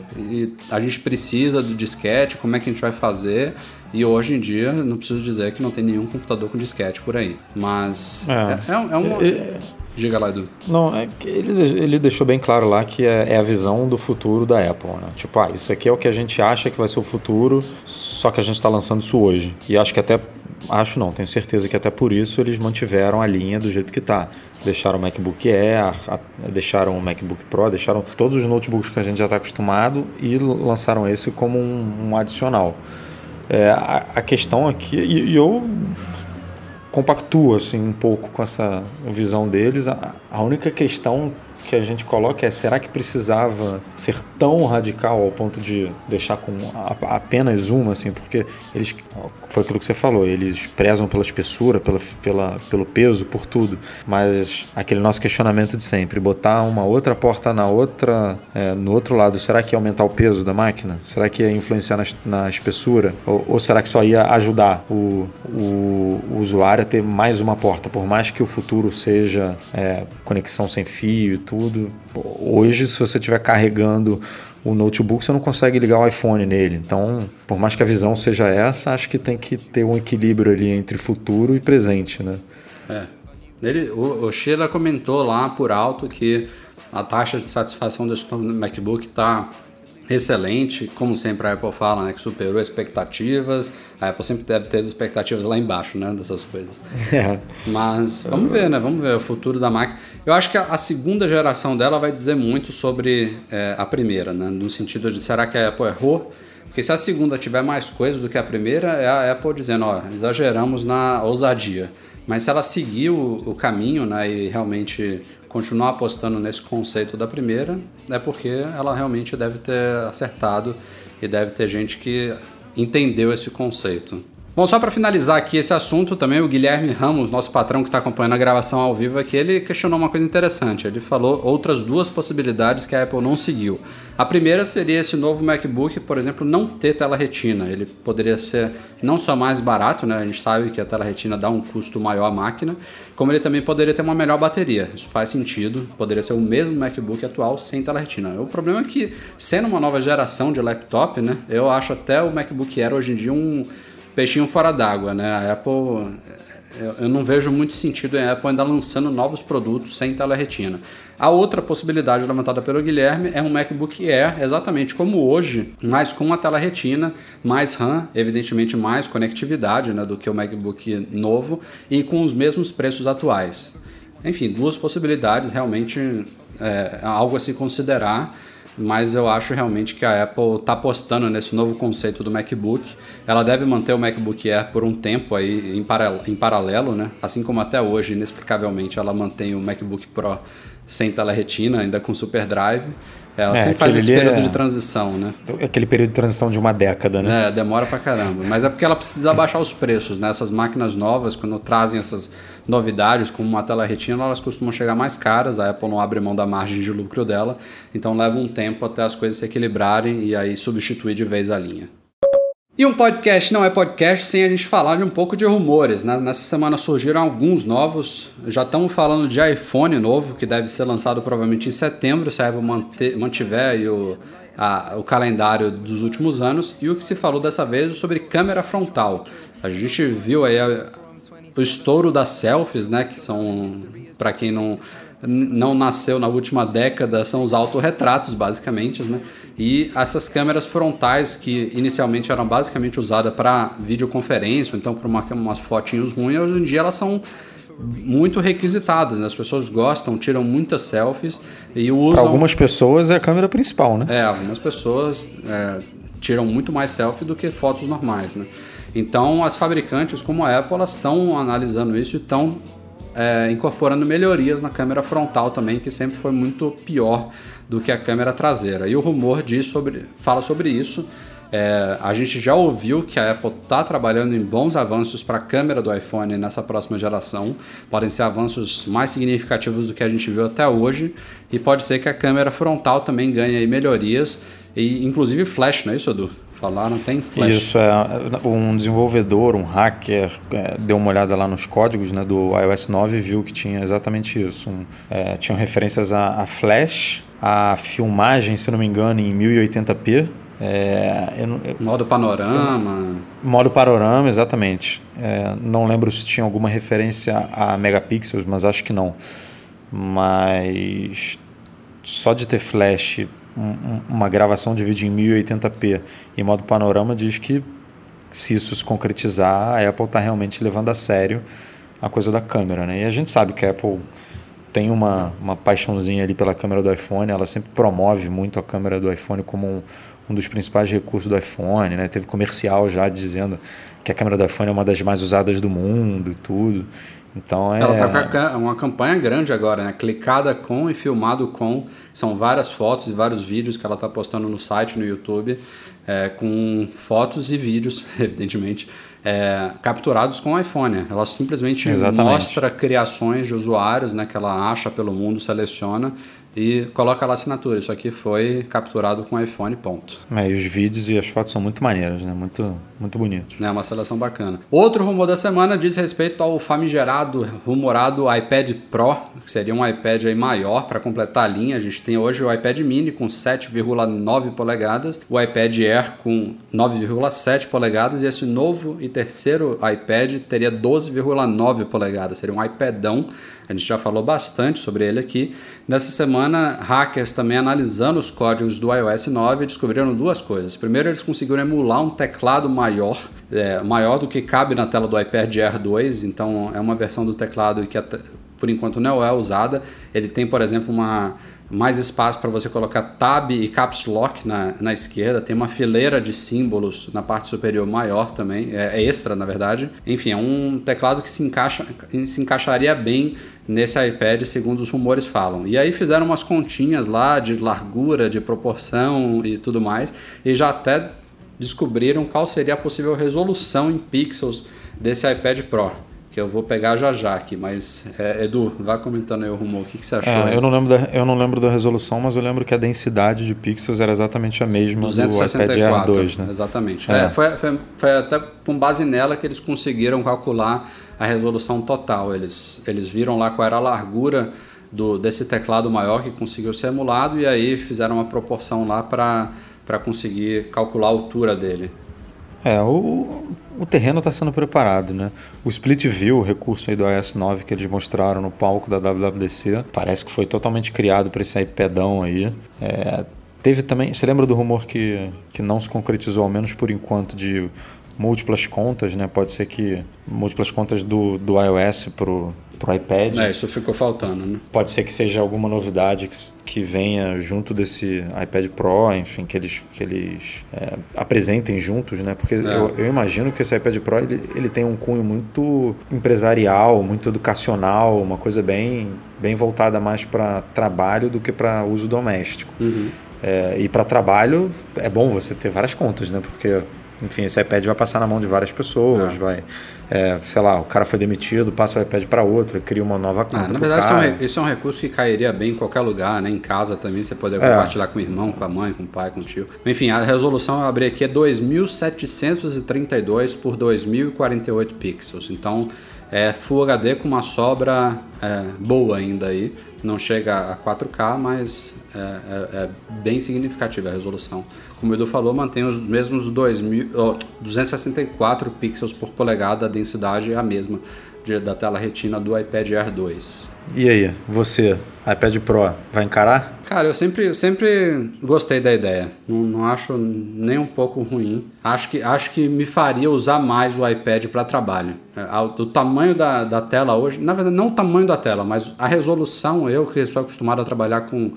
a gente precisa do disquete, como é que a gente vai fazer. E hoje em dia, não preciso dizer que não tem nenhum computador com disquete por aí. Mas é, é, é uma. Diga lá, Edu. Não, é ele, ele deixou bem claro lá que é, é, a visão do futuro da Apple, né? Tipo, ah, isso aqui é o que a gente acha que vai ser o futuro, só que a gente está lançando isso hoje. E acho que até, acho não, tenho certeza que até por isso eles mantiveram a linha do jeito que está. Deixaram o MacBook Air, a, deixaram o MacBook Pro, deixaram todos os notebooks que a gente já está acostumado e lançaram esse como um, um adicional. É, a, a, questão aqui, e, e eu compactua assim um pouco com essa visão deles. A, a única questão que a gente coloca é: será que precisava ser tão radical ao ponto de deixar com apenas uma, assim? Porque eles, foi aquilo que você falou, eles prezam pela espessura, pela, pela, pelo peso, por tudo. Mas aquele nosso questionamento de sempre: botar uma outra porta na outra, é, no outro lado, será que ia aumentar o peso da máquina? Será que ia influenciar na, na espessura? Ou, ou, será que só ia ajudar o, o, o, usuário a ter mais uma porta? Por mais que o futuro seja é, conexão sem fio tudo. Hoje, se você estiver carregando o notebook, você não consegue ligar o iPhone nele. Então, por mais que a visão seja essa, acho que tem que ter um equilíbrio ali entre futuro e presente, né? É. Ele, o, o Sheila comentou lá por alto que a taxa de satisfação desse MacBook está excelente, como sempre a Apple fala, né, que superou expectativas. A Apple sempre deve ter as expectativas lá embaixo, né, dessas coisas. É. Mas vamos ver, né, vamos ver o futuro da máquina. Eu acho que a, a segunda geração dela vai dizer muito sobre é, a primeira, né, no sentido de será que a Apple errou? Porque se a segunda tiver mais coisas do que a primeira, é a Apple dizendo, ó, exageramos na ousadia. Mas se ela seguir o, o caminho, né, e realmente continuar apostando nesse conceito da primeira, é porque ela realmente deve ter acertado e deve ter gente que entendeu esse conceito. Bom, só para finalizar aqui esse assunto, também o Guilherme Ramos, nosso patrão que está acompanhando a gravação ao vivo aqui, ele questionou uma coisa interessante. Ele falou outras duas possibilidades que a Apple não seguiu. A primeira seria esse novo MacBook, por exemplo, não ter tela retina. Ele poderia ser não só mais barato, né? A gente sabe que a tela retina dá um custo maior à máquina, como ele também poderia ter uma melhor bateria. Isso faz sentido. Poderia ser o mesmo MacBook atual sem tela retina. O problema é que, sendo uma nova geração de laptop, né? Eu acho até o MacBook Air hoje em dia um peixinho fora d'água, né? A Apple, eu não vejo muito sentido em Apple ainda lançando novos produtos sem tela retina. A outra possibilidade levantada pelo Guilherme é um MacBook Air, exatamente como hoje, mas com a tela retina, mais RAM, evidentemente mais conectividade né, do que o MacBook novo e com os mesmos preços atuais. Enfim, duas possibilidades, realmente é algo a se considerar mas eu acho realmente que a Apple está apostando nesse novo conceito do MacBook. Ela deve manter o MacBook Air por um tempo aí em paralelo, em paralelo né? Assim como até hoje, inexplicavelmente, ela mantém o MacBook Pro sem tela retina, ainda com Super Drive. Ela é, sempre faz esse período é... de transição, né? Aquele período de transição de uma década, né? É, demora pra caramba. Mas é porque ela precisa baixar os preços, né? Essas máquinas novas, quando trazem essas novidades, como uma tela retina, elas costumam chegar mais caras. A Apple não abre mão da margem de lucro dela. Então leva um tempo até as coisas se equilibrarem e aí substituir de vez a linha. E um podcast não é podcast sem a gente falar de um pouco de rumores. Né? Nessa semana surgiram alguns novos. Já estamos falando de iPhone novo, que deve ser lançado provavelmente em setembro, se a Apple mantiver o, a, o calendário dos últimos anos. E o que se falou dessa vez sobre câmera frontal. A gente viu aí a, o estouro das selfies, né? Que são, para quem não não nasceu na última década são os autorretratos, basicamente, né? E essas câmeras frontais que inicialmente eram basicamente usadas para videoconferência, então para uma, umas fotinhos ruins, hoje em dia elas são muito requisitadas, né? As pessoas gostam, tiram muitas selfies e usam... Pra algumas pessoas é a câmera principal, né? É, algumas pessoas é, tiram muito mais selfie do que fotos normais, né? Então, as fabricantes como a Apple, estão analisando isso e estão é, incorporando melhorias na câmera frontal também, que sempre foi muito pior do que a câmera traseira. E o rumor diz sobre, fala sobre isso. É, a gente já ouviu que a Apple está trabalhando em bons avanços para a câmera do iPhone nessa próxima geração. Podem ser avanços mais significativos do que a gente viu até hoje. E pode ser que a câmera frontal também ganhe melhorias. E inclusive flash, não é isso, Edu? Falaram, tem flash. Isso, é. Um desenvolvedor, um hacker, é, deu uma olhada lá nos códigos né, do iOS 9 e viu que tinha exatamente isso. Um, é, tinham referências a, a, flash, a filmagem, se não me engano, em 1080p. É, eu, eu, modo panorama. Modo panorama, exatamente. É, não lembro se tinha alguma referência a megapixels, mas acho que não. Mas só de ter flash um, uma gravação de vídeo em 1080p em modo panorama diz que se isso se concretizar, a Apple está realmente levando a sério a coisa da câmera, né? E a gente sabe que a Apple tem uma, uma paixãozinha ali pela câmera do iPhone, ela sempre promove muito a câmera do iPhone como um, um dos principais recursos do iPhone, né? Teve comercial já dizendo que a câmera do iPhone é uma das mais usadas do mundo e tudo. Então é. Ela tá com uma campanha grande agora, né? Clicada com e filmado com. São várias fotos e vários vídeos que ela tá postando no site, no YouTube, é, com fotos e vídeos, evidentemente, é, capturados com o iPhone. Ela simplesmente Exatamente. mostra criações de usuários, né? Que ela acha pelo mundo, seleciona e coloca lá a assinatura. Isso aqui foi capturado com iPhone, ponto. É, e os vídeos e as fotos são muito maneiras, né? Muito, muito bonitos. É uma seleção bacana. Outro rumor da semana diz respeito ao famigerado, rumorado iPad Pro, que seria um iPad aí maior para completar a linha. A gente tem hoje o iPad Mini com 7,9 polegadas, o iPad Air com 9,7 polegadas e esse novo e terceiro iPad teria 12,9 polegadas. Seria um iPadão a gente já falou bastante sobre ele aqui. Nessa semana, hackers também analisando os códigos do iOS 9 descobriram duas coisas. Primeiro, eles conseguiram emular um teclado maior, é, maior do que cabe na tela do iPad Air 2. Então, é uma versão do teclado que por enquanto não é usada. Ele tem, por exemplo, uma mais espaço para você colocar tab e caps lock na, na esquerda, tem uma fileira de símbolos na parte superior maior também, é, é, extra na verdade. Enfim, é um teclado que se, encaixa, se encaixaria bem nesse iPad, segundo os rumores falam. E aí fizeram umas continhas lá de largura, de proporção e tudo mais, e já até descobriram qual seria a possível resolução em pixels desse iPad Pro que eu vou pegar já já aqui, mas é, Edu, vá comentando aí o rumor, o que, que você achou? É, eu, não lembro da, eu não lembro da resolução, mas eu lembro que a densidade de pixels era exatamente a mesma 264, do iPad Air 2, né? Exatamente. É. é. foi, foi, foi, até com base nela que eles conseguiram calcular a resolução total. Eles, eles viram lá qual era a largura do, desse teclado maior que conseguiu ser emulado e aí fizeram uma proporção lá para conseguir calcular a altura dele. É, o, o terreno está sendo preparado, né? O Split View, o recurso aí do iOS 9 que eles mostraram no palco da WWDC, parece que foi totalmente criado para esse iPadão aí. É, teve também, você lembra do rumor que, que não se concretizou, ao menos por enquanto, de múltiplas contas, né? Pode ser que múltiplas contas do, do iOS pro, pro iPad. É, isso ficou faltando, né? Pode ser que seja alguma novidade que, que venha junto desse iPad Pro, enfim, que eles, que eles é, apresentem juntos, né? Porque é. eu, eu, imagino que esse iPad Pro ele, ele tem um cunho muito empresarial, muito educacional, uma coisa bem, bem voltada mais para trabalho do que para uso doméstico. Uhum. É, e para trabalho é bom você ter várias contas, né? Porque enfim, esse iPad vai passar na mão de várias pessoas, é. vai, é, sei lá, o cara foi demitido, passa o iPad para outro, cria uma nova conta. Ah, na verdade, isso é, um, isso é, um, recurso que cairia bem em qualquer lugar, né? Em casa também você poderia é. compartilhar com o irmão, com a mãe, com o pai, com o tio. Enfim, a resolução eu abri aqui é 2732 por 2048 pixels. Então, é Full HD com uma sobra é, boa ainda aí. Não chega a 4K, mas é, é, é, bem significativa a resolução. Como o Edu falou, mantém os mesmos 2000, oh, 264 pixels por polegada, a densidade é a mesma de, da tela retina do iPad Air 2. E aí, você, iPad Pro, vai encarar? Cara, eu sempre, sempre gostei da ideia. Não, não acho nem um pouco ruim. Acho que, acho que me faria usar mais o iPad para trabalho. É, o tamanho da, da tela hoje, na verdade, não o tamanho da tela, mas a resolução, eu que sou acostumado a trabalhar com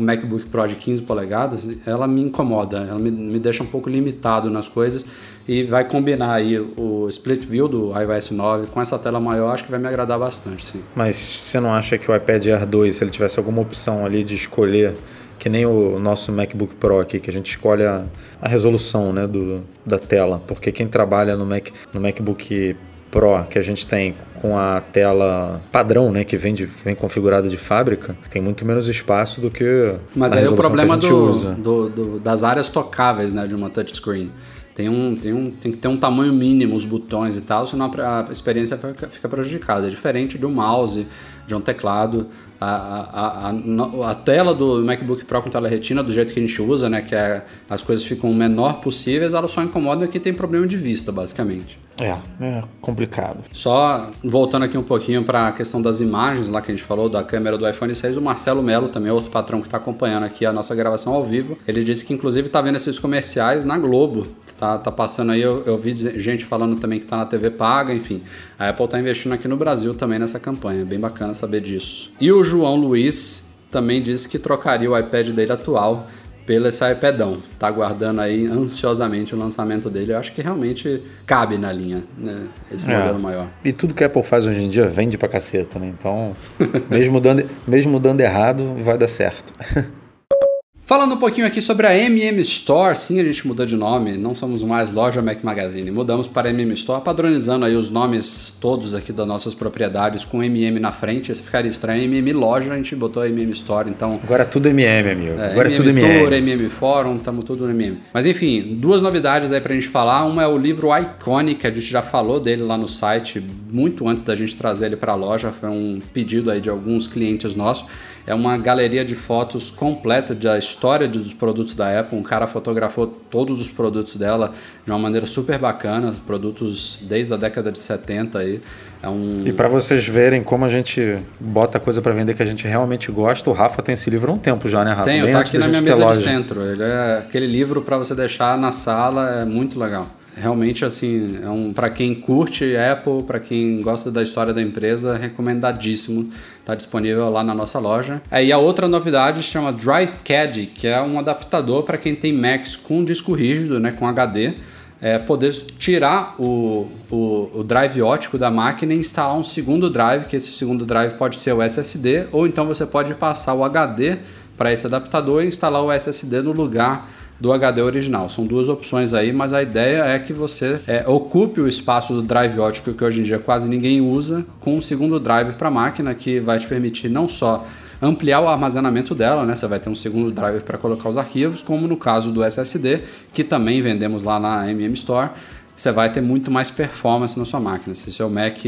o MacBook Pro de 15 polegadas, ela me incomoda, ela me, me deixa um pouco limitado nas coisas e vai combinar aí o split view do iOS 9 com essa tela maior, acho que vai me agradar bastante, sim. Mas você não acha que o iPad Air 2, se ele tivesse alguma opção ali de escolher que nem o nosso MacBook Pro aqui, que a gente escolhe a, a resolução né, do, da tela, porque quem trabalha no, Mac, no MacBook Pro que a gente tem com a tela padrão, né, que vem, de, vem configurada de fábrica, tem muito menos espaço do que Mas aí o problema do, do, do, das áreas tocáveis, né, de uma touchscreen. Tem, um, tem, um, tem que ter um tamanho mínimo os botões e tal, senão a, experiência fica, prejudicada. É diferente um mouse, de um teclado. A, a, a, a, tela do MacBook Pro com tela retina, do jeito que a gente usa, né, que é, as coisas ficam o menor possíveis, ela só incomoda quem tem problema de vista, basicamente. É, é complicado. Só voltando aqui um pouquinho para a questão das imagens, lá que a gente falou da câmera do iPhone 6, o Marcelo Melo, também outro patrão que está acompanhando aqui a nossa gravação ao vivo, ele disse que inclusive está vendo esses comerciais na Globo. Tá, tá passando aí, eu, eu vi gente falando também que está na TV paga, enfim. A Apple está investindo aqui no Brasil também nessa campanha, bem bacana saber disso. E o João Luiz também disse que trocaria o iPad dele atual pelo esse iPadão. Tá aguardando aí ansiosamente o lançamento dele. Eu acho que realmente cabe na linha, né? Esse é. modelo maior. E tudo que a Apple faz hoje em dia vende pra caceta, né? Então, mesmo dando, mesmo dando errado, vai dar certo. Falando um pouquinho aqui sobre a MM Store, sim, a gente mudou de nome, não somos mais loja Mac Magazine, mudamos para a MM Store, padronizando aí os nomes todos aqui das nossas propriedades com MM na frente, ficaria estranho, MM Loja, a gente botou a MM Store, então... Agora é tudo MM, amigo, é, agora MM é tudo MM. Tour, MM Forum, estamos tudo no MM. Mas enfim, duas novidades aí pra gente falar, uma é o livro Iconic, a gente já falou dele lá no site, muito antes da gente trazer ele para a loja, foi um pedido aí de alguns clientes nossos, é uma galeria de fotos completa da história dos produtos da Apple. Um cara fotografou todos os produtos dela de uma maneira super bacana, produtos desde a década de 70 aí. É um... E para vocês verem como a gente bota coisa para vender que a gente realmente gosta, o Rafa tem esse livro há um tempo já, né, Rafa? Tenho, tá aqui na minha mesa de centro. Ele é aquele livro para você deixar na sala, é muito legal realmente assim é um para quem curte Apple para quem gosta da história da empresa recomendadíssimo está disponível lá na nossa loja. Aí a outra novidade chama Drive Caddy que é um adaptador para quem tem Macs com disco rígido né com HD é, poder tirar o, o, o, drive ótico da máquina e instalar um segundo drive, que esse segundo drive pode ser o SSD, ou então você pode passar o HD para esse adaptador e instalar o SSD no lugar do HD original. São duas opções aí, mas a ideia é que você é, ocupe o espaço do drive ótico que hoje em dia quase ninguém usa, com um segundo drive para a máquina que vai te permitir não só ampliar o armazenamento dela, né? Você vai ter um segundo drive para colocar os arquivos, como no caso do SSD, que também vendemos lá na MM Store você vai ter muito mais performance na sua máquina. Se o seu Mac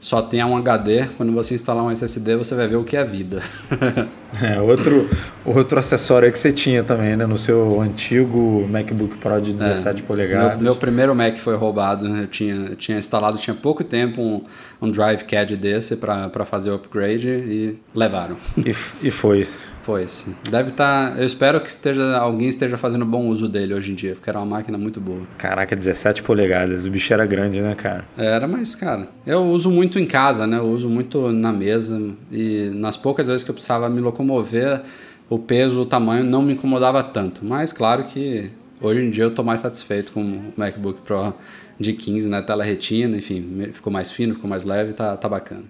só tem um HD, quando você instalar um SSD, você vai ver o que é vida. é, outro, outro acessório que você tinha também, né? No seu antigo MacBook Pro de 17 é, polegadas. Meu, meu, primeiro Mac foi roubado. Eu tinha, eu tinha instalado, tinha pouco tempo, um, um Drive CAD desse para fazer o upgrade e levaram. E, e foi-se. Foi-se. Deve estar... Tá, eu espero que esteja, alguém esteja fazendo bom uso dele hoje em dia, porque era uma máquina muito boa. Caraca, 17 polegadas polegadas. O bicho era grande, né, cara? Era, mas, cara, eu uso muito em casa, né? Eu uso muito na mesa. E nas poucas vezes que eu precisava me locomover, o peso, o tamanho não me incomodava tanto. Mas, claro que hoje em dia eu tô mais satisfeito com o MacBook Pro de 15, né? Tela retina, enfim, ficou mais fino, ficou mais leve, tá, tá bacana.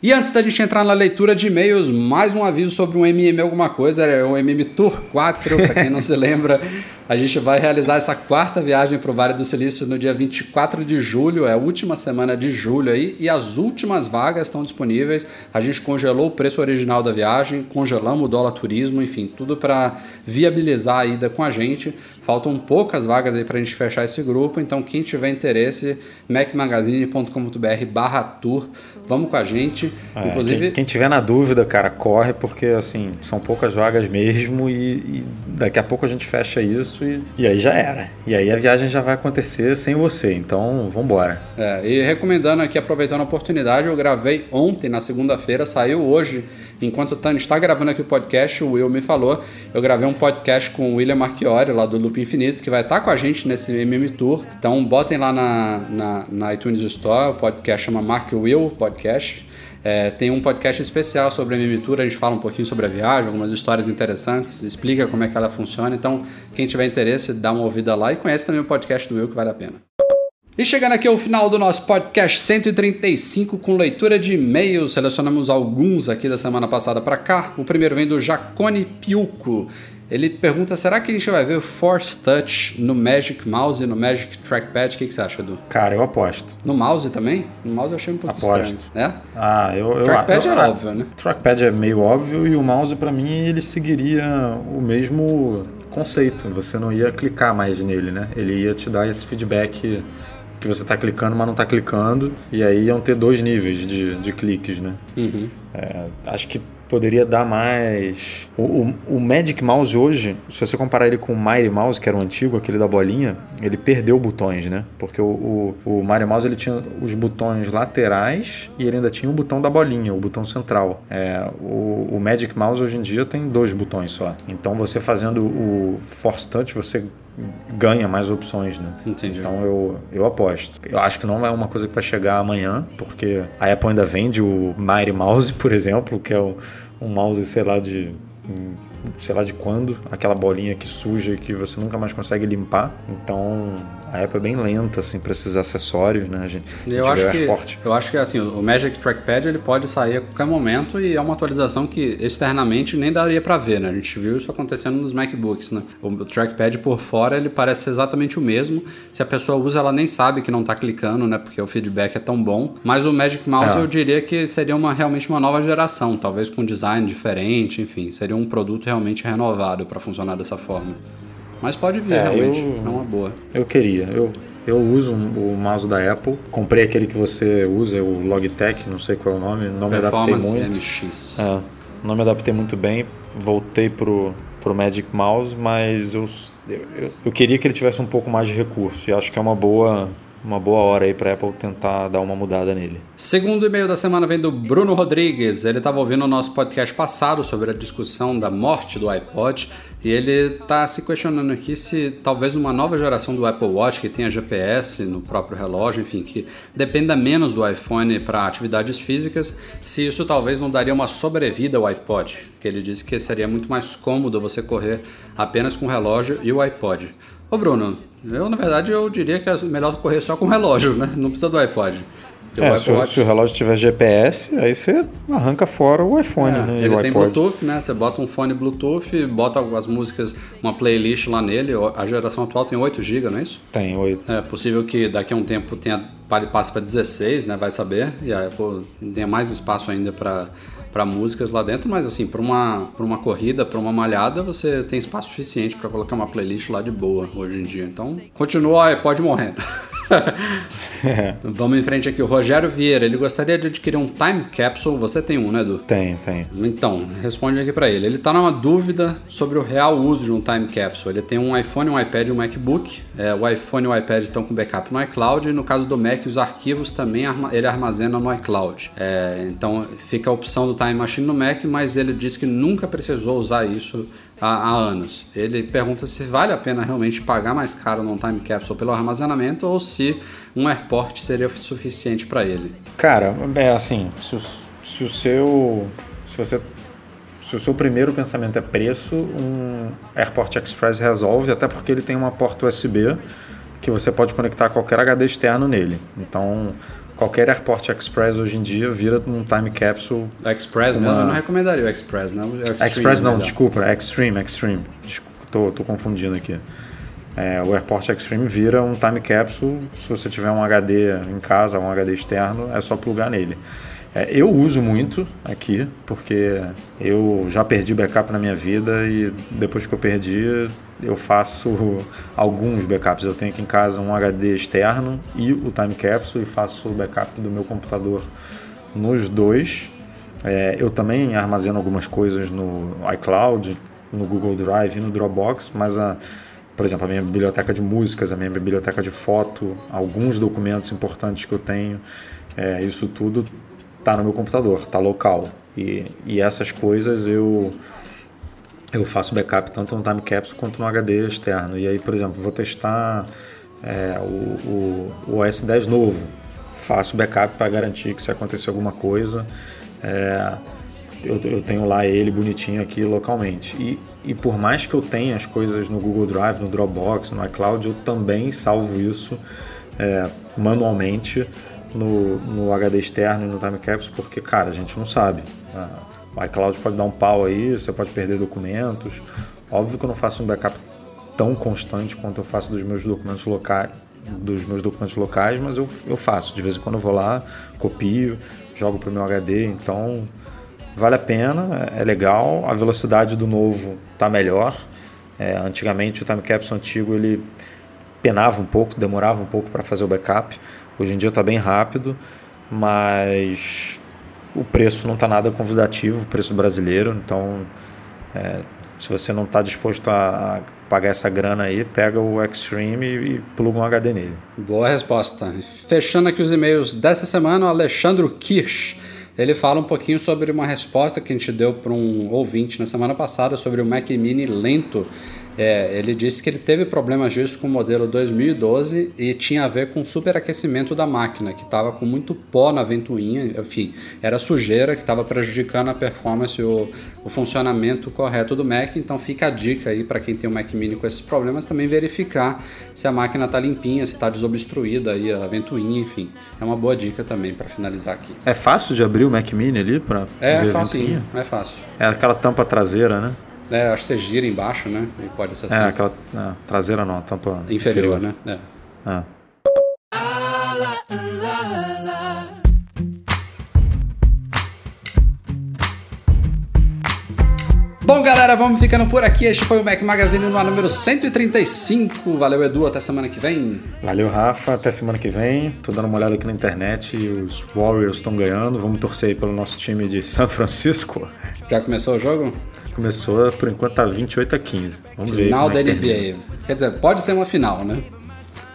E antes da gente entrar na leitura de e-mails, mais um aviso sobre um MM alguma coisa, é o MM Tour 4, para quem não se lembra, a gente vai realizar essa quarta viagem para o Vale do Silício no dia 24 de julho, é a última semana de julho aí, e as últimas vagas estão disponíveis. A gente congelou o preço original da viagem, congelamos o dólar turismo, enfim, tudo para viabilizar a ida com a gente. Faltam poucas vagas aí para a gente fechar esse grupo, então quem tiver interesse, macmagazine.com.br barra tour, vamos com a gente. É, Inclusive... Quem, quem, tiver na dúvida, cara, corre, porque assim, são poucas vagas mesmo e, e daqui a pouco a gente fecha isso isso e, e aí já era. E aí a viagem já vai acontecer sem você, então vambora. É, e recomendando aqui, aproveitando a oportunidade, eu gravei ontem, na segunda-feira, saiu hoje enquanto o Tânia está gravando aqui o podcast, o Will me falou, eu gravei um podcast com o William Marchiori, lá do Loop Infinito, que vai estar com a gente nesse MM Tour. Então botem lá na, na, na iTunes Store, o podcast chama Mark Will Podcast. É, tem um podcast especial sobre a Mimitura, a gente fala um pouquinho sobre a viagem, algumas histórias interessantes, explica como é que ela funciona. Então, quem tiver interesse, dá uma ouvida lá e conhece também o podcast do Will, que vale a pena. E chegando aqui ao final do nosso podcast 135 com leitura de e-mails, selecionamos alguns aqui da semana passada para cá. O primeiro vem do Jacone Piuco. Ele pergunta: será que a gente vai ver Force Touch no Magic Mouse e no Magic Trackpad? O que, que você acha, Edu? Cara, eu aposto. No mouse também? No mouse eu achei um pouco aposto. estranho. É? Ah, eu. eu trackpad eu, é eu, óbvio, né? Trackpad é meio óbvio e o mouse, para mim, ele seguiria o mesmo conceito. Você não ia clicar mais nele, né? Ele ia te dar esse feedback que você está clicando, mas não está clicando. E aí iam ter dois níveis de, de cliques, né? Uhum. É, acho que poderia dar mais. O, o, o, Magic Mouse hoje, se você comparar ele com o Mighty Mouse, que era o antigo, aquele da bolinha, ele perdeu botões, né? Porque o, o, o Mighty Mouse ele tinha os botões laterais e ele ainda tinha o botão da bolinha, o botão central. É, o, o Magic Mouse hoje em dia tem dois botões só. Então você fazendo o Force Touch, você ganha mais opções, né? Entendi. Então eu, eu aposto. Eu acho que não é uma coisa que vai chegar amanhã, porque a Apple ainda vende o Mighty Mouse, por exemplo, que é um, um mouse, sei lá, de sei lá de quando, aquela bolinha que suja e que você nunca mais consegue limpar. Então, a Apple é bem lenta assim para esses acessórios, né, gente? Eu acho que eu acho que assim, o Magic Trackpad ele pode sair a qualquer momento e é uma atualização que externamente nem daria para ver, né? A gente viu isso acontecendo nos MacBooks, né? O Trackpad por fora ele parece exatamente o mesmo. Se a pessoa usa, ela nem sabe que não está clicando, né? Porque o feedback é tão bom. Mas o Magic Mouse é. eu diria que seria uma realmente uma nova geração, talvez com design diferente, enfim, seria um produto realmente renovado para funcionar dessa forma. Mas pode vir, é, realmente. Eu, é uma boa. Eu queria. Eu, eu uso o mouse da Apple. Comprei aquele que você usa, o Logitech, não sei qual é o nome. Não me adaptei muito. MX. É, não me adaptei muito bem. Voltei pro, pro Magic Mouse, mas eu, eu, eu queria que ele tivesse um pouco mais de recurso. E acho que é uma boa uma boa hora aí para Apple tentar dar uma mudada nele. Segundo e-mail da semana vem do Bruno Rodrigues. Ele estava ouvindo o nosso podcast passado sobre a discussão da morte do iPod e ele está se questionando aqui se talvez uma nova geração do Apple Watch que tenha GPS no próprio relógio, enfim, que dependa menos do iPhone para atividades físicas, se isso talvez não daria uma sobrevida ao iPod. Que ele disse que seria muito mais cômodo você correr apenas com o relógio e o iPod. Ô Bruno, eu na verdade eu diria que é melhor correr só com o relógio, né? Não precisa do iPod. É, se, o, se, o relógio tiver GPS, aí você arranca fora o iPhone, é, né? Ele tem Bluetooth, né? Você bota um fone Bluetooth, bota as músicas, uma playlist lá nele. A geração atual tem 8 GB, não é isso? Tem, 8. É possível que daqui a um tempo tenha passe para 16, né? Vai saber. E aí pô, tenha mais espaço ainda para para músicas lá dentro, mas assim, para uma, uma corrida, para uma malhada, você tem espaço suficiente para colocar uma playlist lá de boa hoje em dia. Então, continua, pode morrendo. Vamos em frente aqui. O Rogério Vieira, ele gostaria de adquirir um time capsule. Você tem um, né, Edu? Tem, tem. Então, responde aqui para ele. Ele está numa dúvida sobre o real uso de um time capsule. Ele tem um iPhone, um iPad e um MacBook. É, o iPhone e o iPad estão com backup no iCloud. E no caso do Mac, os arquivos também ele armazena no iCloud. É, então, fica a opção do Time Machine no Mac, mas ele diz que nunca precisou usar isso há, há, anos. Ele pergunta se vale a pena realmente pagar mais caro num time capsule pelo armazenamento ou se um airport seria suficiente para ele. Cara, é assim, se se o seu se você se o seu primeiro pensamento é preço, um Airport Express resolve, até porque ele tem uma porta USB que você pode conectar qualquer HD externo nele. Então, qualquer Airport Express hoje em dia vira um time capsule. Express uma... mesmo? Eu não recomendaria o Express, não. O Express não, desculpa, Extreme, Extreme. Estou confundindo aqui. É, o Airport Extreme vira um time capsule. Se você tiver um HD em casa, um HD externo, é só plugar nele. É, eu uso muito aqui, porque eu já perdi backup na minha vida e depois que eu perdi, eu faço alguns backups. Eu tenho aqui em casa um HD externo e o Time Capsule e faço o backup do meu computador nos dois. É, eu também armazeno algumas coisas no iCloud, no Google Drive e no Dropbox, mas a, por exemplo, a minha biblioteca de músicas, a minha biblioteca de foto, alguns documentos importantes que eu tenho, é, isso tudo está no meu computador, está local. E, e essas coisas eu eu faço backup tanto no time capsule quanto no HD externo. E aí, por exemplo, vou testar é, o, o, o OS 10 novo. Faço backup para garantir que se acontecer alguma coisa, é, eu, eu, tenho lá ele bonitinho aqui localmente. E, e por mais que eu tenha as coisas no Google Drive, no Dropbox, no iCloud, eu também salvo isso é, manualmente no, no HD externo e no time capsule, porque, cara, a gente não sabe. Ah, o iCloud pode dar um pau aí, você pode perder documentos. Óbvio que eu não faço um backup tão constante quanto eu faço dos meus documentos locais, dos meus documentos locais, mas eu, eu faço. De vez em quando eu vou lá, copio, jogo para o meu HD, então vale a pena, é legal. A velocidade do novo está melhor. É, antigamente o time capsule antigo ele penava um pouco, demorava um pouco para fazer o backup. Hoje em dia está bem rápido, mas o preço não está nada convidativo, o preço brasileiro. Então, é, se você não está disposto a pagar essa grana aí, pega o Extreme e, e pluga um HD nele. Boa resposta. Fechando aqui os e-mails dessa semana, o Alexandre Kirsch. Ele fala um pouquinho sobre uma resposta que a gente deu para um ouvinte na semana passada sobre o Mac Mini lento é, ele disse que ele teve problemas disso com o modelo 2012 e tinha a ver com o superaquecimento da máquina, que estava com muito pó na ventoinha, enfim, era sujeira que estava prejudicando a performance e o, o, funcionamento correto do Mac. Então fica a dica aí para quem tem um Mac Mini com esses problemas também verificar se a máquina está limpinha, se está desobstruída aí a ventoinha, enfim. É uma boa dica também para finalizar aqui. É fácil de abrir o Mac Mini ali para É fácil, é fácil. É aquela tampa traseira, né? É, acho que você gira embaixo, né? E pode acessar. É, aquela é, traseira não, tampa inferior, inferior. né? É. é. Bom, galera, vamos ficando por aqui. Este foi o Mac Magazine no número 135. Valeu, Edu. Até semana que vem. Valeu, Rafa. Até semana que vem. Tô dando uma olhada aqui na internet e os Warriors estão ganhando. Vamos torcer aí pelo nosso time de São Francisco. Já começou o jogo? Começou, por enquanto tá 28 a 15. Vamos ver. Final da NBA. Quer dizer, pode ser uma final, né?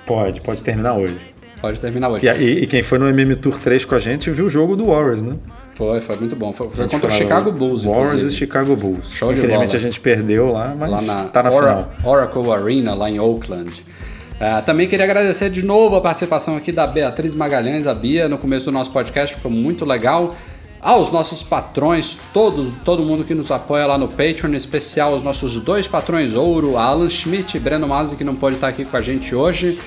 Pode, pode terminar hoje. Pode terminar hoje. E, e, e quem foi no MM Tour 3 com a gente viu o jogo do Warriors, né? Foi, foi muito bom. Foi, foi contra o Chicago Bulls. Warriors inclusive. e Chicago Bulls. Show Infelizmente de bola. a gente perdeu lá, mas lá na tá na Ora, final. Oracle Arena, lá em Oakland. Uh, também queria agradecer de novo a participação aqui da Beatriz Magalhães, a Bia, no começo do nosso podcast, ficou muito legal aos nossos patrões, todos, todo mundo que nos apoia lá no Patreon, em especial os nossos dois patrões ouro, Alan Schmidt e Breno Mazzi, que não pode estar aqui com a gente hoje.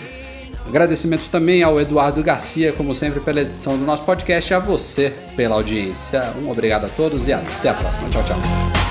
Agradecimento também ao Eduardo Garcia, como sempre, pela edição do nosso podcast e a você pela audiência. Um obrigado a todos e até a próxima. Tchau, tchau.